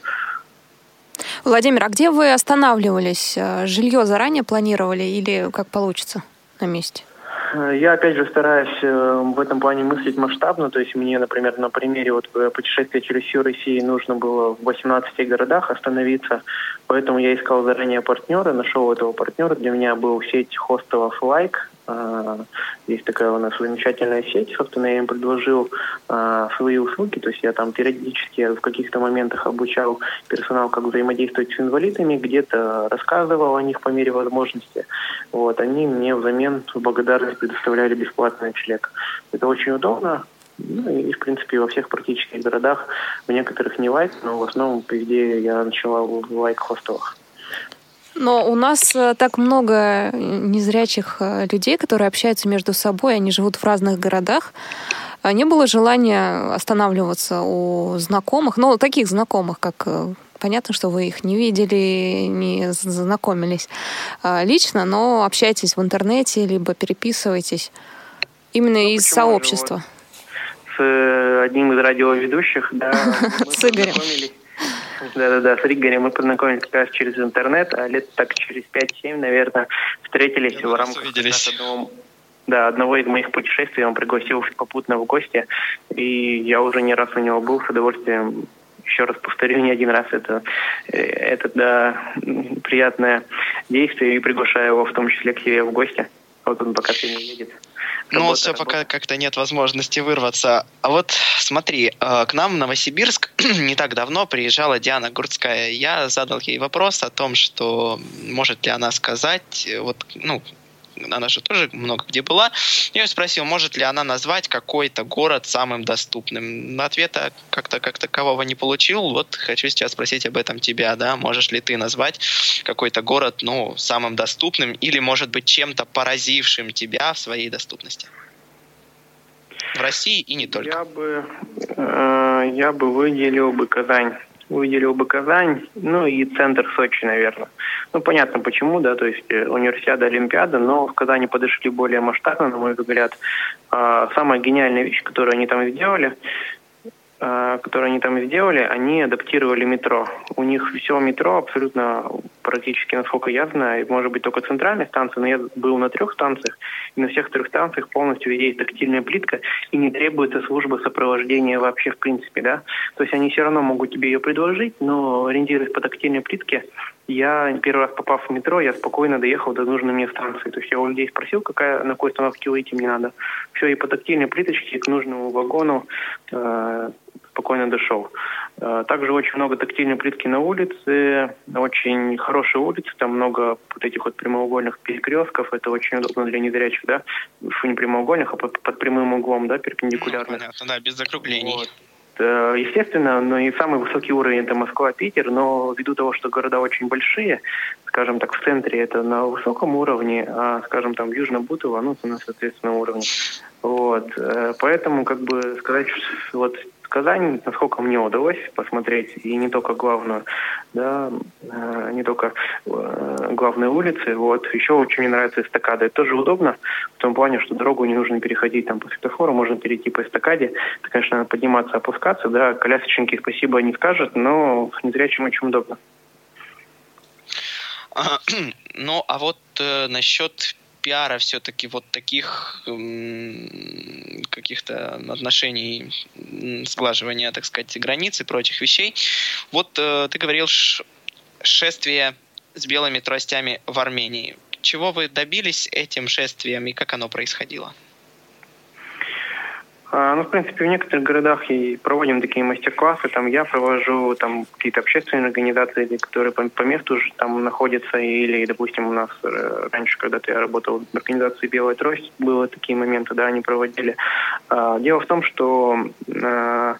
Владимир, а где вы останавливались? Жилье заранее планировали или как получится на месте? Я, опять же, стараюсь э, в этом плане мыслить масштабно. То есть мне, например, на примере вот э, путешествия через всю Россию нужно было в 18 городах остановиться. Поэтому я искал заранее партнера, нашел этого партнера. Для меня был сеть хостелов. А, есть такая у нас замечательная сеть. Собственно, я им предложил а, свои услуги. То есть я там периодически в каких-то моментах обучал персонал, как взаимодействовать с инвалидами, где-то рассказывал о них по мере возможности. Вот, они мне взамен в благодарность предоставляли бесплатный ночлег. Это очень удобно. Ну и, в принципе, во всех практических городах, в некоторых не лайк, но в основном везде я ночевал в лайк-хостелах. Но у нас э, так много незрячих э, людей, которые общаются между собой, они живут в разных городах. А не было желания останавливаться у знакомых, ну, таких знакомых, как э, понятно, что вы их не видели, не знакомились а, лично, но общаетесь в интернете, либо переписываетесь именно ну, из сообщества. С одним из радиоведущих, да. С Игорем. Да-да-да, с Игорем мы познакомились как раз через интернет, а лет так через 5-7, наверное, встретились в рамках одного, да, одного из моих путешествий. Он пригласил попутно в гости, и я уже не раз у него был с удовольствием еще раз повторю, не один раз это, э, это да, приятное действие и приглашаю его в том числе к себе в гости. Вот он пока все не едет. Ну, вот все пока как-то нет возможности вырваться. А вот смотри, э, к нам в Новосибирск не так давно приезжала Диана Гурцкая. Я задал ей вопрос о том, что может ли она сказать, э, вот, ну, она же тоже много где была. Я ее спросил, может ли она назвать какой-то город самым доступным. Ответа как-то как такового не получил. Вот хочу сейчас спросить об этом тебя, да, можешь ли ты назвать какой-то город, ну, самым доступным или, может быть, чем-то поразившим тебя в своей доступности? В России и не только. Я бы, э, я бы выделил бы Казань выделил бы Казань, ну и центр Сочи, наверное. Ну, понятно почему, да, то есть э, универсиада, Олимпиада, но в Казани подошли более масштабно, на мой взгляд. А, самая гениальная вещь, которую они там сделали, Э, которые они там сделали, они адаптировали метро. У них все метро абсолютно практически, насколько я знаю, может быть только центральная станция, но я был на трех станциях, и на всех трех станциях полностью есть тактильная плитка, и не требуется служба сопровождения вообще в принципе, да. То есть они все равно могут тебе ее предложить, но ориентируясь по тактильной плитке, я первый раз попав в метро, я спокойно доехал до нужной мне станции. То есть я у людей спросил, какая, на какой остановке выйти мне надо. Все, и по тактильной плиточке к нужному вагону э, спокойно дошел. Э, также очень много тактильной плитки на улице, очень хорошие улицы, там много вот этих вот прямоугольных перекрестков, это очень удобно для незрячих, да, не прямоугольных, а под, под прямым углом, да, перпендикулярно. Ну, понятно, да, без закруглений. Вот. Э, естественно, но и самый высокий уровень это Москва, Питер, но ввиду того, что города очень большие, скажем так, в центре это на высоком уровне, а, скажем, там в Южном Бутово, ну, это на соответственном уровне. Вот, э, поэтому, как бы сказать, вот Казань, насколько мне удалось посмотреть, и не только главную, да, э, не только э, главные улицы, вот, еще очень мне нравится эстакада. Это тоже удобно, в том плане, что дорогу не нужно переходить там по светофору, можно перейти по эстакаде. Это, конечно, надо подниматься, опускаться, да, колясочники спасибо не скажут, но незрячим очень удобно. Ну, а вот э, насчет пиара все-таки вот таких каких-то отношений, сглаживания, так сказать, границ и прочих вещей. Вот э, ты говорил шествие с белыми тростями в Армении. Чего вы добились этим шествием и как оно происходило? А, ну, в принципе, в некоторых городах и проводим такие мастер-классы. Там я провожу там какие-то общественные организации, которые по, по месту уже там находятся. Или, допустим, у нас э, раньше, когда-то я работал в организации «Белая трость», было такие моменты, да, они проводили. А, дело в том, что а,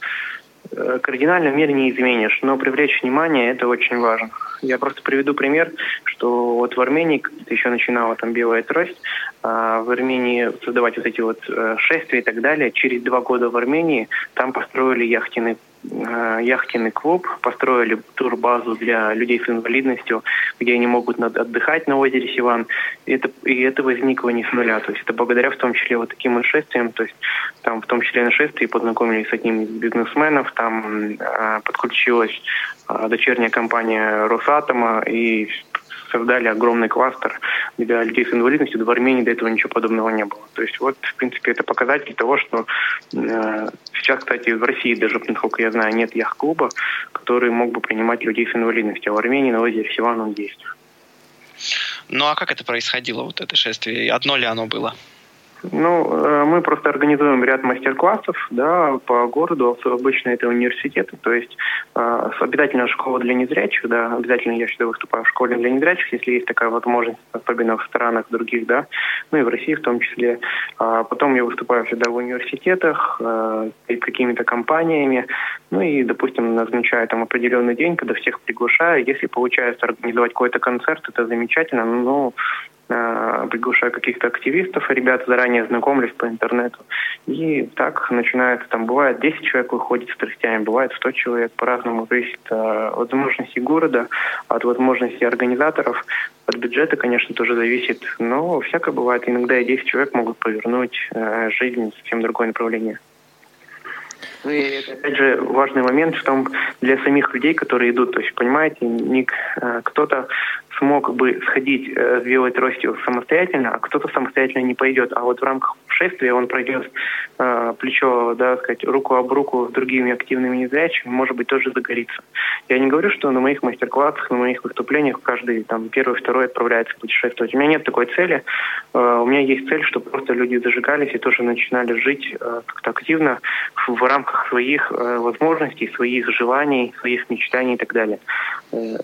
кардинально мир не изменишь, но привлечь внимание – это очень важно. Я просто приведу пример, что вот в Армении, когда еще начинала там «Белая трость», а, в Армении создавать вот эти вот э, шествия и так далее. Через два года в Армении там построили яхтенный яхтенный клуб, построили турбазу для людей с инвалидностью, где они могут отдыхать на озере Сиван. И это, и это возникло не с нуля. То есть это благодаря в том числе вот таким шествиям, то есть там в том числе на шествии познакомились с одним из бизнесменов, там э, подключилась э, дочерняя компания Росатома и создали огромный кластер для людей с инвалидностью. В Армении до этого ничего подобного не было. То есть вот, в принципе, это показатель того, что э, сейчас, кстати, в России даже, насколько я знаю, нет яхт-клуба, который мог бы принимать людей с инвалидностью. А в Армении на озере Сиван он есть. Ну а как это происходило, вот это шествие? Одно ли оно было? Ну, э, мы просто организуем ряд мастер-классов да, по городу. Обычно это университеты, то есть э, обязательно школа для незрячих, да, обязательно я всегда выступаю в школе для незрячих, если есть такая возможность, особенно в странах других, да, ну и в России в том числе. А потом я выступаю всегда в университетах, э, перед какими-то компаниями, ну и, допустим, назначаю там определенный день, когда всех приглашаю. Если получается организовать какой-то концерт, это замечательно, но приглашаю каких-то активистов, ребят заранее знакомлюсь по интернету. И так начинается, там бывает 10 человек выходит с тростями, бывает 100 человек, по-разному зависит э, от возможностей города, от возможностей организаторов, от бюджета, конечно, тоже зависит, но всякое бывает. Иногда и 10 человек могут повернуть э, жизнь в совсем другое направление. Ну и опять же, важный момент в том, для самих людей, которые идут, то есть, понимаете, не э, кто-то смог бы сходить э, с белой тростью самостоятельно, а кто-то самостоятельно не пойдет. А вот в рамках шествия он пройдет э, плечо, да, сказать, руку об руку с другими активными незрячими, может быть, тоже загорится. Я не говорю, что на моих мастер-классах, на моих выступлениях каждый там первый, второй отправляется путешествовать. У меня нет такой цели. Э, у меня есть цель, чтобы просто люди зажигались и тоже начинали жить как-то активно в рамках своих возможностей, своих желаний, своих мечтаний и так далее.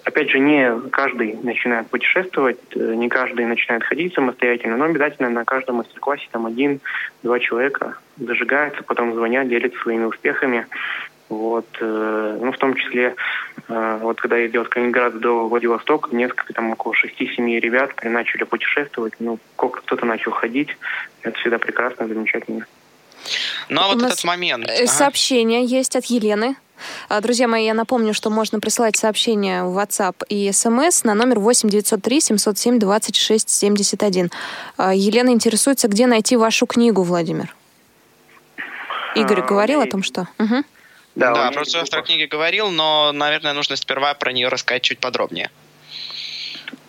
Опять же, не каждый начинает путешествовать, э, не каждый начинает ходить самостоятельно, но обязательно на каждом мастер-классе там один-два человека зажигаются, потом звонят, делятся своими успехами. Вот, э, ну, в том числе, вот когда я идет Калининград до Владивостока, несколько, там, около шести-семи ребят начали путешествовать, ну, кто-то начал ходить, это всегда прекрасно, замечательно. Ну, а вот этот момент... Сообщение ага. есть от Елены. А, друзья мои, я напомню, что можно присылать сообщения в WhatsApp и SMS на номер 8 903 707 26 71. Елена интересуется, где найти вашу книгу, Владимир. Игорь а, говорил о том, что... Угу. Да, да просто автор книги говорил, но, наверное, нужно сперва про нее рассказать чуть подробнее.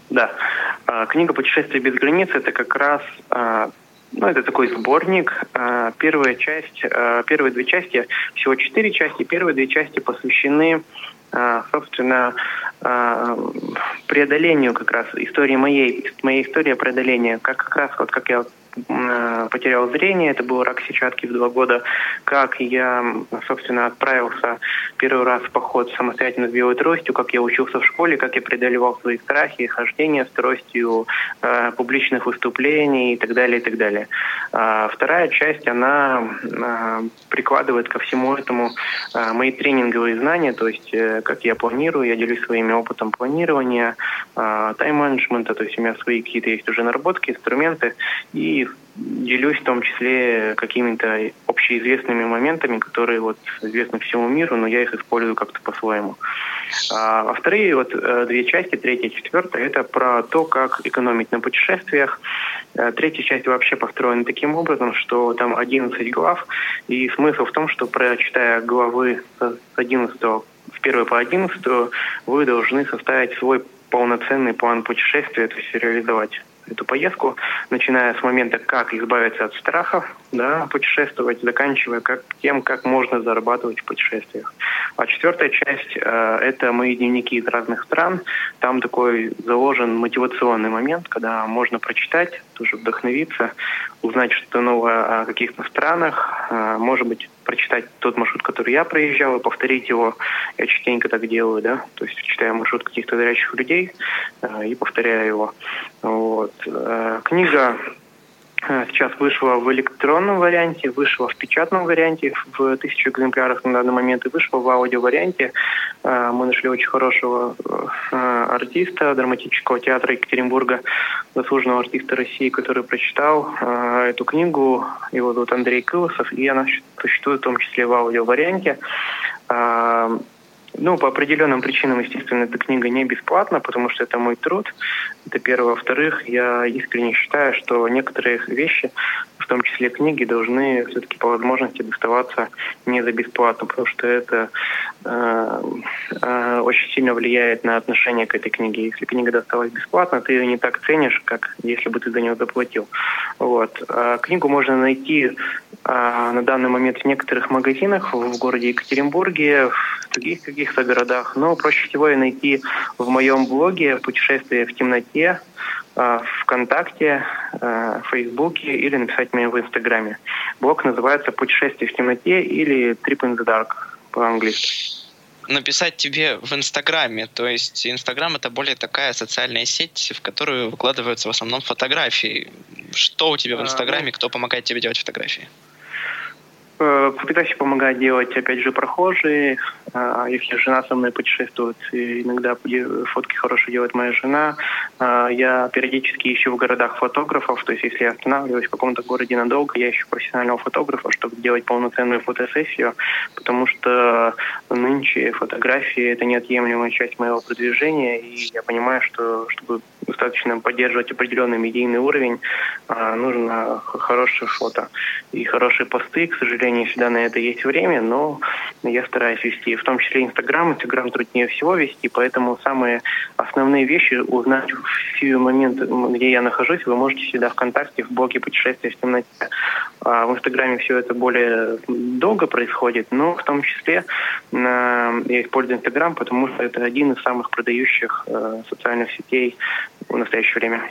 Да. А, книга «Путешествие без границ» — это как раз ну, это такой сборник. А, первая часть, а, первые две части, всего четыре части. Первые две части посвящены, а, собственно, преодолению как раз истории моей, моей истории преодоления. Как, как раз вот как я потерял зрение, это был рак сетчатки в два года, как я, собственно, отправился первый раз в поход самостоятельно с белой тростью, как я учился в школе, как я преодолевал свои страхи, хождение с тростью, э, публичных выступлений и так далее, и так далее. А вторая часть, она э, прикладывает ко всему этому мои тренинговые знания, то есть как я планирую, я делюсь своими опытом планирования, тайм-менеджмента, то есть у меня свои какие-то есть уже наработки, инструменты, и делюсь в том числе какими-то общеизвестными моментами, которые вот известны всему миру, но я их использую как-то по-своему. А, а вторые вот э, две части, третья и четвертая, это про то, как экономить на путешествиях. Э, третья часть вообще построена таким образом, что там 11 глав, и смысл в том, что прочитая главы с 11 с 1 по 11 вы должны составить свой полноценный план путешествия, то есть реализовать эту поездку, начиная с момента, как избавиться от страхов, да, путешествовать, заканчивая как, тем, как можно зарабатывать в путешествиях. А четвертая часть э, это мои дневники из разных стран. Там такой заложен мотивационный момент, когда можно прочитать, тоже вдохновиться, узнать что-то новое о каких-то странах, э, может быть, прочитать тот маршрут, который я проезжал, и повторить его. Я частенько так делаю, да, то есть читаю маршрут каких-то горячих людей э, и повторяю его. Вот. Э, книга сейчас вышла в электронном варианте, вышла в печатном варианте в тысячу экземплярах на данный момент и вышла в аудиоварианте. Э, мы нашли очень хорошего артиста драматического театра Екатеринбурга, заслуженного артиста России, который прочитал эту книгу. Его зовут Андрей Кылосов, и она существует в том числе в аудиоварианте. Ну, по определенным причинам, естественно, эта книга не бесплатна, потому что это мой труд. Это первое. Во-вторых, я искренне считаю, что некоторые вещи, в том числе книги, должны все-таки по возможности доставаться не за бесплатно, потому что это э, э, очень сильно влияет на отношение к этой книге. Если книга досталась бесплатно, ты ее не так ценишь, как если бы ты за нее заплатил. Вот. А книгу можно найти на данный момент в некоторых магазинах в городе Екатеринбурге, в других каких-то городах, но проще всего ее найти в моем блоге «Путешествие в темноте», э, ВКонтакте, э, Фейсбуке или написать мне в Инстаграме. Блог называется «Путешествие в темноте» или «Trip in the Dark» по-английски написать тебе в Инстаграме. То есть Инстаграм это более такая социальная сеть, в которую выкладываются в основном фотографии. Что у тебя в а, Инстаграме, ну. кто помогает тебе делать фотографии? Пытаюсь помогать делать, опять же, прохожие. А, если жена со мной путешествует, иногда фотки хорошие делает моя жена. А, я периодически ищу в городах фотографов, то есть если я останавливаюсь в каком-то городе надолго, я ищу профессионального фотографа, чтобы делать полноценную фотосессию, потому что нынче фотографии – это неотъемлемая часть моего продвижения, и я понимаю, что чтобы достаточно поддерживать определенный медийный уровень, а, нужно хорошее фото и хорошие посты. К сожалению, всегда на это есть время, но я стараюсь вести, в том числе Инстаграм. Инстаграм труднее всего вести, поэтому самые основные вещи узнать в момент, где я нахожусь, вы можете всегда ВКонтакте, в блоге путешествия в темноте. А в Инстаграме все это более долго происходит, но в том числе я использую Инстаграм, потому что это один из самых продающих э, социальных сетей в настоящее время.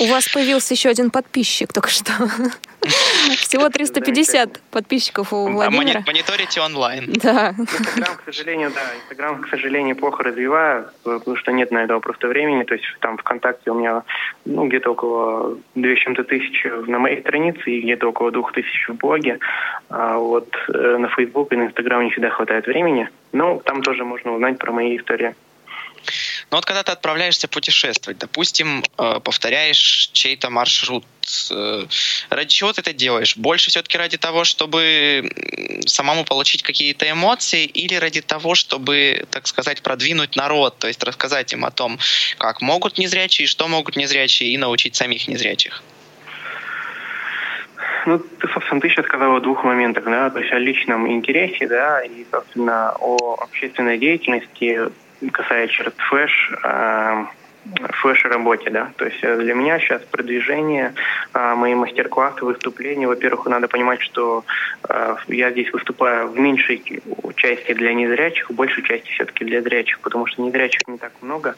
У вас появился еще один подписчик только что. Всего 350 подписчиков у Владимира. Мониторите онлайн. Да. Инстаграм, к сожалению, да. Инстаграм, к сожалению, плохо развиваю, потому что нет на это просто времени. То есть там ВКонтакте у меня ну, где-то около 2 чем-то тысяч на моей странице и где-то около двух тысяч в блоге. А вот э, на Facebook и на Инстаграм не всегда хватает времени. Но там тоже можно узнать про мои истории. Но вот когда ты отправляешься путешествовать, допустим, э, повторяешь чей-то маршрут, э, ради чего ты это делаешь? Больше все-таки ради того, чтобы самому получить какие-то эмоции или ради того, чтобы, так сказать, продвинуть народ, то есть рассказать им о том, как могут незрячие, что могут незрячие, и научить самих незрячих? Ну, ты, собственно, ты сейчас сказал о двух моментах, да, то есть о личном интересе, да, и, собственно, о общественной деятельности касается черт флеш, флеш-работе, да. То есть э, для меня сейчас продвижение, а, мои мастер-классы, выступления, во-первых, надо понимать, что а, я здесь выступаю в меньшей части для незрячих, в большей части все-таки для зрячих, потому что незрячих не так много.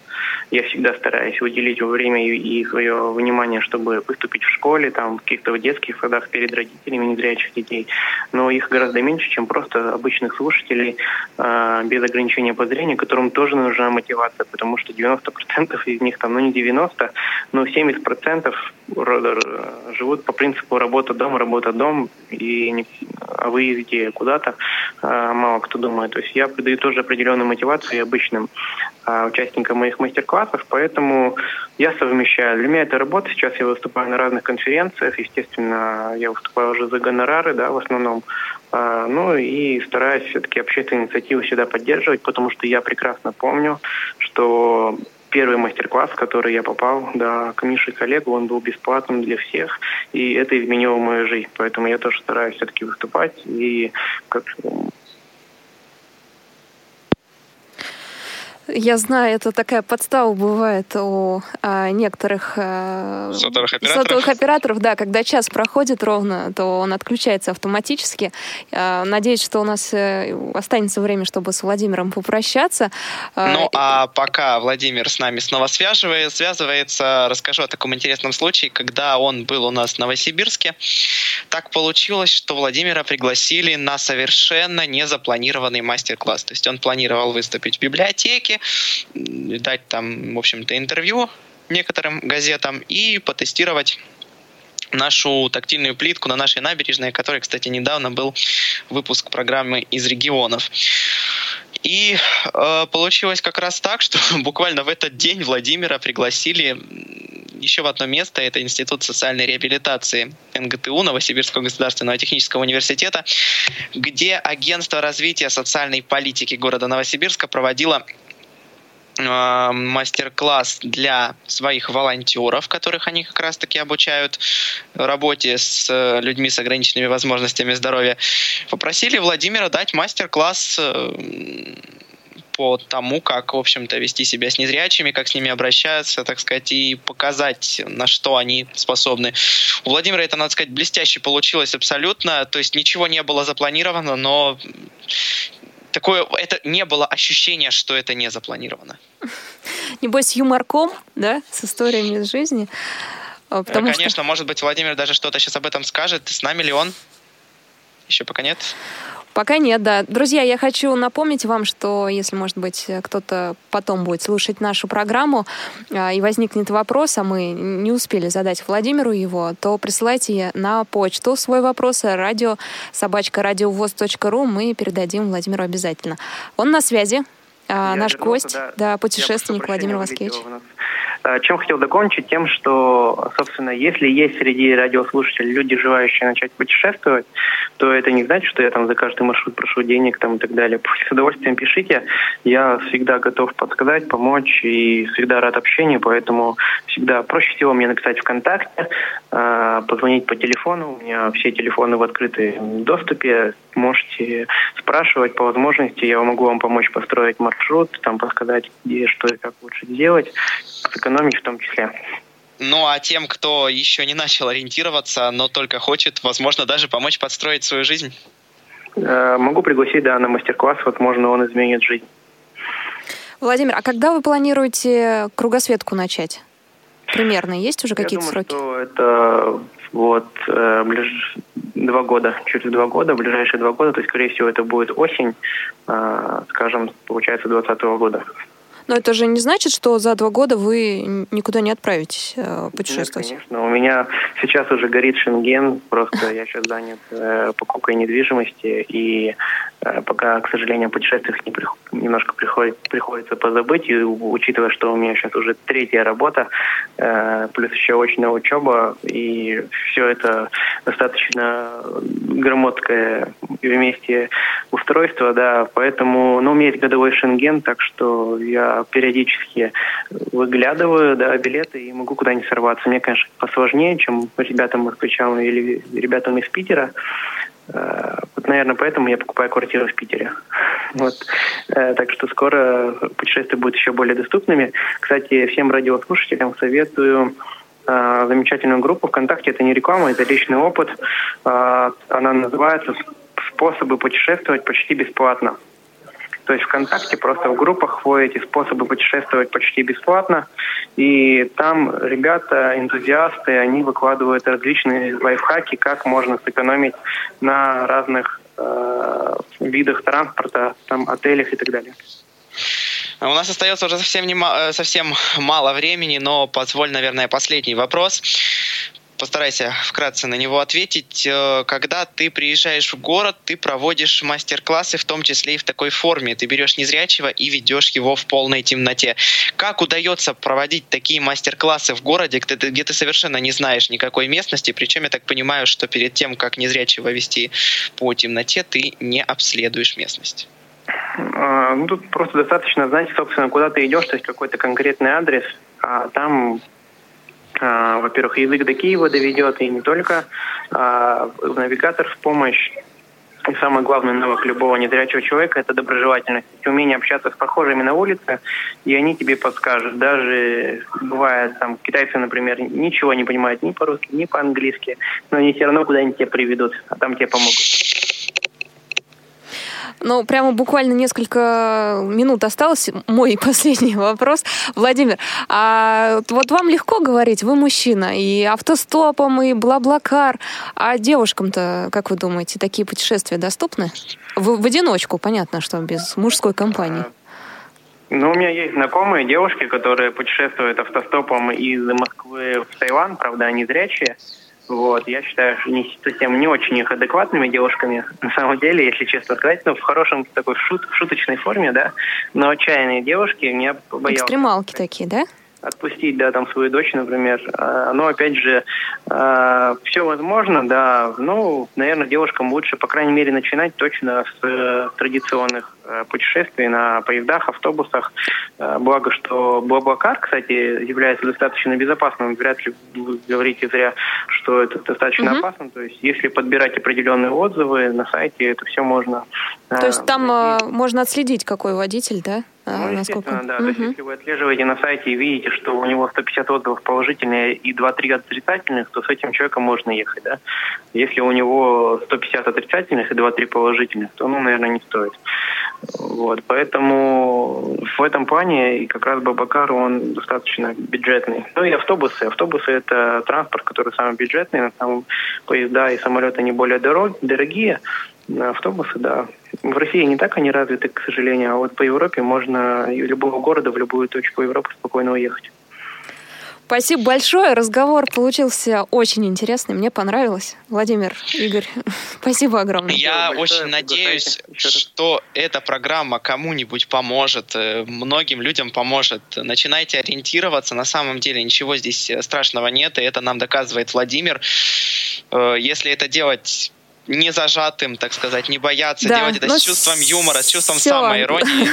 Я всегда стараюсь уделить время и свое внимание, чтобы выступить в школе, там, в каких-то детских садах перед родителями незрячих детей. Но их гораздо меньше, чем просто обычных слушателей а, без ограничения по зрению, которым тоже нужна мотивация, потому что 90% из них там, ну не 90, но 70% живут по принципу работа-дом, работа-дом, и о выезде куда-то а, мало кто думает. То есть я придаю тоже определенную мотивацию обычным а, участникам моих мастер-классов, поэтому я совмещаю. Для меня это работа. Сейчас я выступаю на разных конференциях. Естественно, я выступаю уже за гонорары, да, в основном. А, ну и стараюсь все-таки общественные инициативы всегда поддерживать, потому что я прекрасно помню, что первый мастер-класс, в который я попал, да, к Мише коллегу, он был бесплатным для всех, и это изменило мою жизнь. Поэтому я тоже стараюсь все-таки выступать и как Я знаю, это такая подстава бывает у а, некоторых а, сотовых, операторов. сотовых операторов. Да, когда час проходит ровно, то он отключается автоматически. А, надеюсь, что у нас э, останется время, чтобы с Владимиром попрощаться. Ну, а пока Владимир с нами снова связывается, связывается, расскажу о таком интересном случае, когда он был у нас в Новосибирске. Так получилось, что Владимира пригласили на совершенно незапланированный мастер-класс. То есть он планировал выступить в библиотеке, дать там, в общем-то, интервью некоторым газетам и потестировать нашу тактильную плитку на нашей набережной, которой, кстати, недавно был выпуск программы из регионов. И э, получилось как раз так, что буквально в этот день Владимира пригласили еще в одно место. Это Институт социальной реабилитации НГТУ Новосибирского государственного технического университета, где Агентство развития социальной политики города Новосибирска проводило мастер-класс для своих волонтеров, которых они как раз-таки обучают работе с э, людьми с ограниченными возможностями здоровья, попросили Владимира дать мастер-класс э, по тому, как, в общем-то, вести себя с незрячими, как с ними обращаться, так сказать, и показать, на что они способны. У Владимира это, надо сказать, блестяще получилось абсолютно, то есть ничего не было запланировано, но такое, это не было ощущения, что это не запланировано. Небось, юморком, да, с историями из жизни. А, потому Конечно, что... может быть, Владимир даже что-то сейчас об этом скажет. С нами ли он? Еще пока нет. Пока нет, да. Друзья, я хочу напомнить вам, что если, может быть, кто-то потом будет слушать нашу программу а, и возникнет вопрос, а мы не успели задать Владимиру его, то присылайте на почту свой вопрос радио собачка радиовоз.ру мы передадим Владимиру обязательно. Он на связи. А, я наш гость, да, да путешественник Владимир Васкевич. А, чем хотел закончить? Тем, что, собственно, если есть среди радиослушателей люди, желающие начать путешествовать, то это не значит, что я там за каждый маршрут прошу денег там и так далее. С удовольствием пишите. Я всегда готов подсказать, помочь и всегда рад общению, поэтому всегда проще всего мне написать ВКонтакте, а, позвонить по телефону. У меня все телефоны в открытом доступе. Можете спрашивать по возможности. Я могу вам помочь построить маршрут, там подсказать, где, что и как лучше сделать в том числе. Ну а тем, кто еще не начал ориентироваться, но только хочет, возможно, даже помочь подстроить свою жизнь? Э, могу пригласить, да, на мастер-класс, возможно, он изменит жизнь. Владимир, а когда вы планируете кругосветку начать? Примерно есть уже какие-то сроки? Я думаю, что это вот э, ближ... два года, через два года, ближайшие два года, то есть, скорее всего, это будет осень, э, скажем, получается, 2020 года. Но это же не значит, что за два года вы никуда не отправитесь э, путешествовать. Нет, конечно. У меня сейчас уже горит Шенген, просто я сейчас занят э, покупкой недвижимости, и э, пока, к сожалению, о путешествиях не приход, немножко приходит, приходится позабыть, и учитывая, что у меня сейчас уже третья работа, э, плюс еще очная учеба, и все это достаточно громоздкое вместе устройство, да, поэтому, ну, у меня есть годовой Шенген, так что я периодически выглядываю, да, билеты и могу куда-нибудь сорваться. Мне, конечно, посложнее, чем ребятам москвичам или ребятам из Питера. Э, вот, наверное, поэтому я покупаю квартиру в Питере. Вот. Э, так что скоро путешествия будут еще более доступными. Кстати, всем радиослушателям советую э, замечательную группу ВКонтакте. Это не реклама, это личный опыт. Она называется «Способы путешествовать почти бесплатно». То есть ВКонтакте просто в группах вводите способы путешествовать почти бесплатно. И там ребята, энтузиасты, они выкладывают различные лайфхаки, как можно сэкономить на разных э, видах транспорта, там, отелях и так далее. У нас остается уже совсем, не, э, совсем мало времени, но позволь, наверное, последний вопрос постарайся вкратце на него ответить. Э, когда ты приезжаешь в город, ты проводишь мастер-классы, в том числе и в такой форме. Ты берешь незрячего и ведешь его в полной темноте. Как удается проводить такие мастер-классы в городе, где ты, где ты совершенно не знаешь никакой местности? Причем я так понимаю, что перед тем, как незрячего вести по темноте, ты не обследуешь местность. А, ну, тут просто достаточно знать, собственно, куда ты идешь, то есть какой-то конкретный адрес, а там во-первых, язык до Киева доведет, и не только а, навигатор в помощь. И самый главный навык любого незрячего человека – это доброжелательность. Умение общаться с похожими на улице, и они тебе подскажут. Даже бывает, там, китайцы, например, ничего не понимают ни по-русски, ни по-английски, но они все равно куда-нибудь тебя приведут, а там тебе помогут. Ну, прямо буквально несколько минут осталось. Мой последний вопрос. Владимир, а вот вам легко говорить, вы мужчина, и автостопом, и бла-блакар. А девушкам-то, как вы думаете, такие путешествия доступны? В, в одиночку, понятно, что без мужской компании. Ну, у меня есть знакомые девушки, которые путешествуют автостопом из Москвы в Таиланд, правда, они зрячие. Вот, я считаю, что не совсем не очень их адекватными девушками, на самом деле, если честно сказать, ну, в хорошем такой шут, шуточной форме, да, но отчаянные девушки меня побоялся. Экстремалки такие, да? Отпустить, да, там свою дочь, например. А, но опять же, а, все возможно, да. Ну, наверное, девушкам лучше, по крайней мере, начинать точно с э, традиционных э, путешествий на поездах, автобусах. А, благо, что Блаблакар, кстати, является достаточно безопасным. Вряд ли вы говорите зря, что это достаточно угу. опасно. То есть, если подбирать определенные отзывы на сайте, это все можно. То есть там найти. можно отследить, какой водитель, да? Ну, естественно, да. Угу. То есть, если вы отслеживаете на сайте и видите, что у него 150 отзывов положительные и 2-3 отрицательных, то с этим человеком можно ехать, да. Если у него 150 отрицательных и 2-3 положительных, то, ну, наверное, не стоит. Вот, поэтому в этом плане и как раз Бабакар, он достаточно бюджетный. Ну и автобусы. Автобусы – это транспорт, который самый бюджетный. Самом поезда и самолеты не более дорогие. Автобусы, да. В России не так они развиты, к сожалению, а вот по Европе можно из любого города в любую точку Европы спокойно уехать. Спасибо большое. Разговор получился очень интересный. Мне понравилось. Владимир, Игорь, спасибо огромное. Я очень надеюсь, что эта программа кому-нибудь поможет, э, многим людям поможет. Начинайте ориентироваться. На самом деле ничего здесь страшного нет, и это нам доказывает Владимир. Э, если это делать не зажатым, так сказать, не бояться да, делать это с чувством юмора, с чувством все. самоиронии.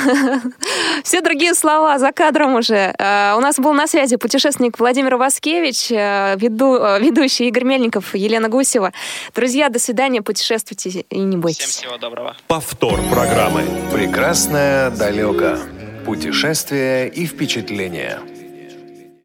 Все другие слова за кадром уже. Э, у нас был на связи путешественник Владимир Васкевич, э, веду, э, ведущий Игорь Мельников, Елена Гусева. Друзья, до свидания, путешествуйте и не бойтесь. Всем всего доброго. Повтор программы. Прекрасное далеко. Путешествия и впечатления.